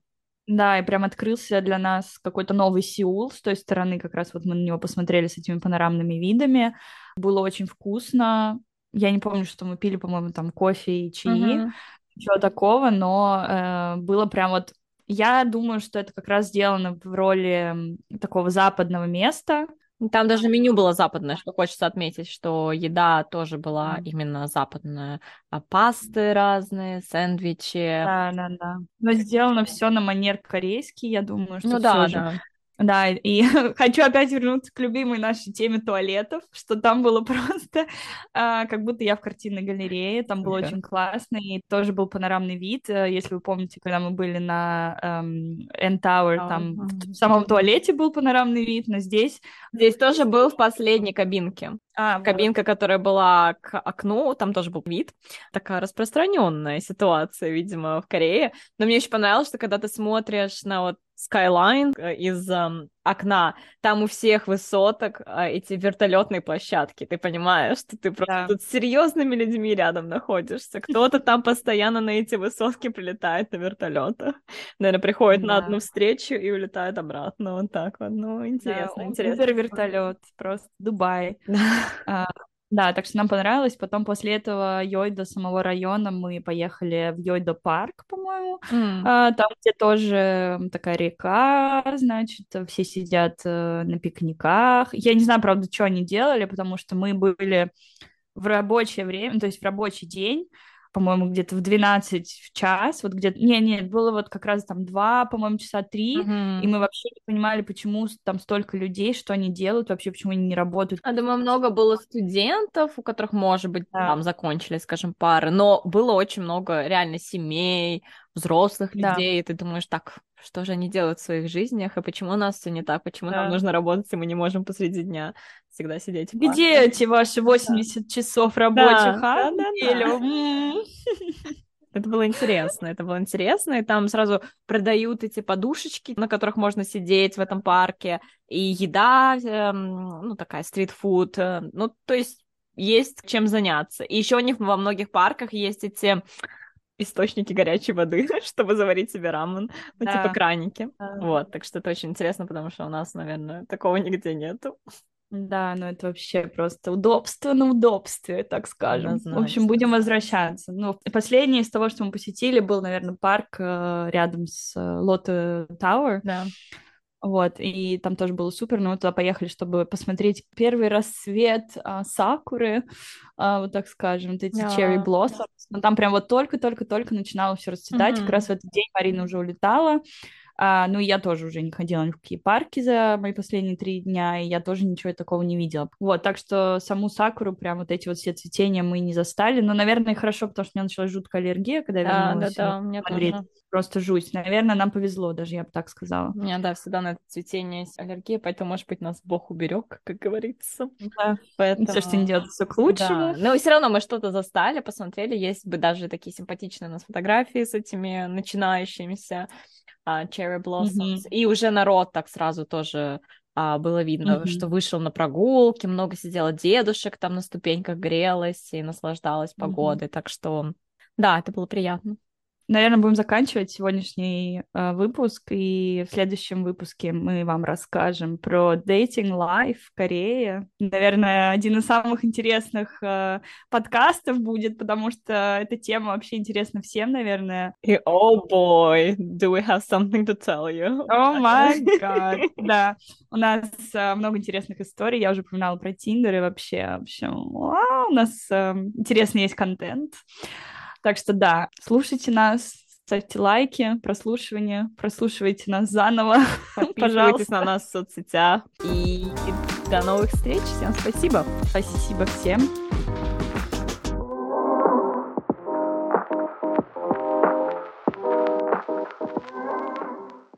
Да, и прям открылся для нас какой-то новый Сеул с той стороны, как раз вот мы на него посмотрели с этими панорамными видами. Было очень вкусно, Я не помню, что мы пили, по-моему, там кофе и чаи, uh-huh. ничего такого, но э, было прям вот... Я думаю, что это как раз сделано в роли такого западного места, там даже меню было западное, что хочется отметить, что еда тоже была mm. именно западная. А пасты разные, сэндвичи. Да, да, да. Но сделано все на манер корейский, я думаю, что ну, да, же. Да. И хочу опять вернуться к любимой нашей теме туалетов, что там было просто а, как будто я в картинной галерее, там было очень классно, и тоже был панорамный вид, э, если вы помните, когда мы были на эм, N-Tower, oh, там в самом туалете был панорамный вид, но здесь... Здесь тоже был в последней кабинке. А, Кабинка, вот. которая была к окну, там тоже был вид. Такая распространенная ситуация, видимо, в Корее. Но мне очень понравилось, что когда ты смотришь на вот Skyline э, из um, окна, там у всех высоток uh, эти вертолетные площадки. Ты понимаешь, что ты просто да. тут с серьезными людьми рядом находишься. Кто-то там постоянно на эти высотки прилетает на вертолетах. Наверное, приходит да. на одну встречу и улетает обратно. Вот так вот. Ну, интересно, да, интересно. вертолет, просто Дубай. Да, так что нам понравилось. Потом после этого Йойда самого района мы поехали в Йойда парк, по-моему. Mm. А, там, где тоже такая река, значит, все сидят э, на пикниках. Я не знаю, правда, что они делали, потому что мы были в рабочее время, то есть в рабочий день по-моему, где-то в 12 в час, вот где-то, не, нет, было вот как раз там 2, по-моему, часа 3, mm-hmm. и мы вообще не понимали, почему там столько людей, что они делают, вообще почему они не работают. Я думаю, много было студентов, у которых, может быть, да. там закончили, скажем, пары, но было очень много реально семей, взрослых людей, да. и ты думаешь, так, что же они делают в своих жизнях, и почему у нас все не так, почему да. нам нужно работать, и мы не можем посреди дня всегда сидеть. Где эти ваши 80 да. часов рабочих, да, а? Да, да. Это было интересно, это было интересно, и там сразу продают эти подушечки, на которых можно сидеть в этом парке, и еда, эм, ну, такая стритфуд, э, ну, то есть есть чем заняться. И еще у них во многих парках есть эти источники горячей воды, чтобы заварить себе рамен, ну, типа да. типа краники. Да. Вот, так что это очень интересно, потому что у нас, наверное, такого нигде нету. Да, ну это вообще просто удобство на удобстве, так скажем. Однозначно. В общем, будем возвращаться. Ну, последнее из того, что мы посетили, был, наверное, парк э, рядом с Лотте э, Тауэр. Да. Вот, и там тоже было супер, но мы туда поехали, чтобы посмотреть первый рассвет а, сакуры, а, вот так скажем, вот эти yeah. cherry blossoms. Но там прям вот только-только-только начинало все расцветать, mm-hmm. как раз в этот день Марина уже улетала, а, ну, я тоже уже не ходила ни в какие парки за мои последние три дня, и я тоже ничего такого не видела. Вот, так что саму сакуру, прям вот эти вот все цветения мы не застали. Но, наверное, хорошо, потому что у меня началась жуткая аллергия, когда я вернулась да, да, у меня Тоже. Просто жуть. Наверное, нам повезло даже, я бы так сказала. У меня, да, всегда на это цветение есть аллергия, поэтому, может быть, нас Бог уберег, как говорится. Да, поэтому... все, что не делает, все к лучшему. Да. Но все равно мы что-то застали, посмотрели, есть бы даже такие симпатичные у нас фотографии с этими начинающимися uh, Cherry Blossoms, mm-hmm. и уже народ так сразу тоже uh, было видно, mm-hmm. что вышел на прогулки, много сидело дедушек там на ступеньках грелась и наслаждалась погодой, mm-hmm. так что да, это было приятно. Наверное, будем заканчивать сегодняшний э, выпуск, и в следующем выпуске мы вам расскажем про dating life в Корее. Наверное, один из самых интересных э, подкастов будет, потому что эта тема вообще интересна всем, наверное. И oh boy, do we have something to tell you? Oh my god, да. У нас э, много интересных историй, я уже упоминала про Тиндер, и вообще, в общем, у нас э, интересный есть контент. Так что да, слушайте нас, ставьте лайки, прослушивание, прослушивайте нас заново. Подписывайтесь на нас в соцсетях. И до новых встреч. Всем спасибо. Спасибо всем.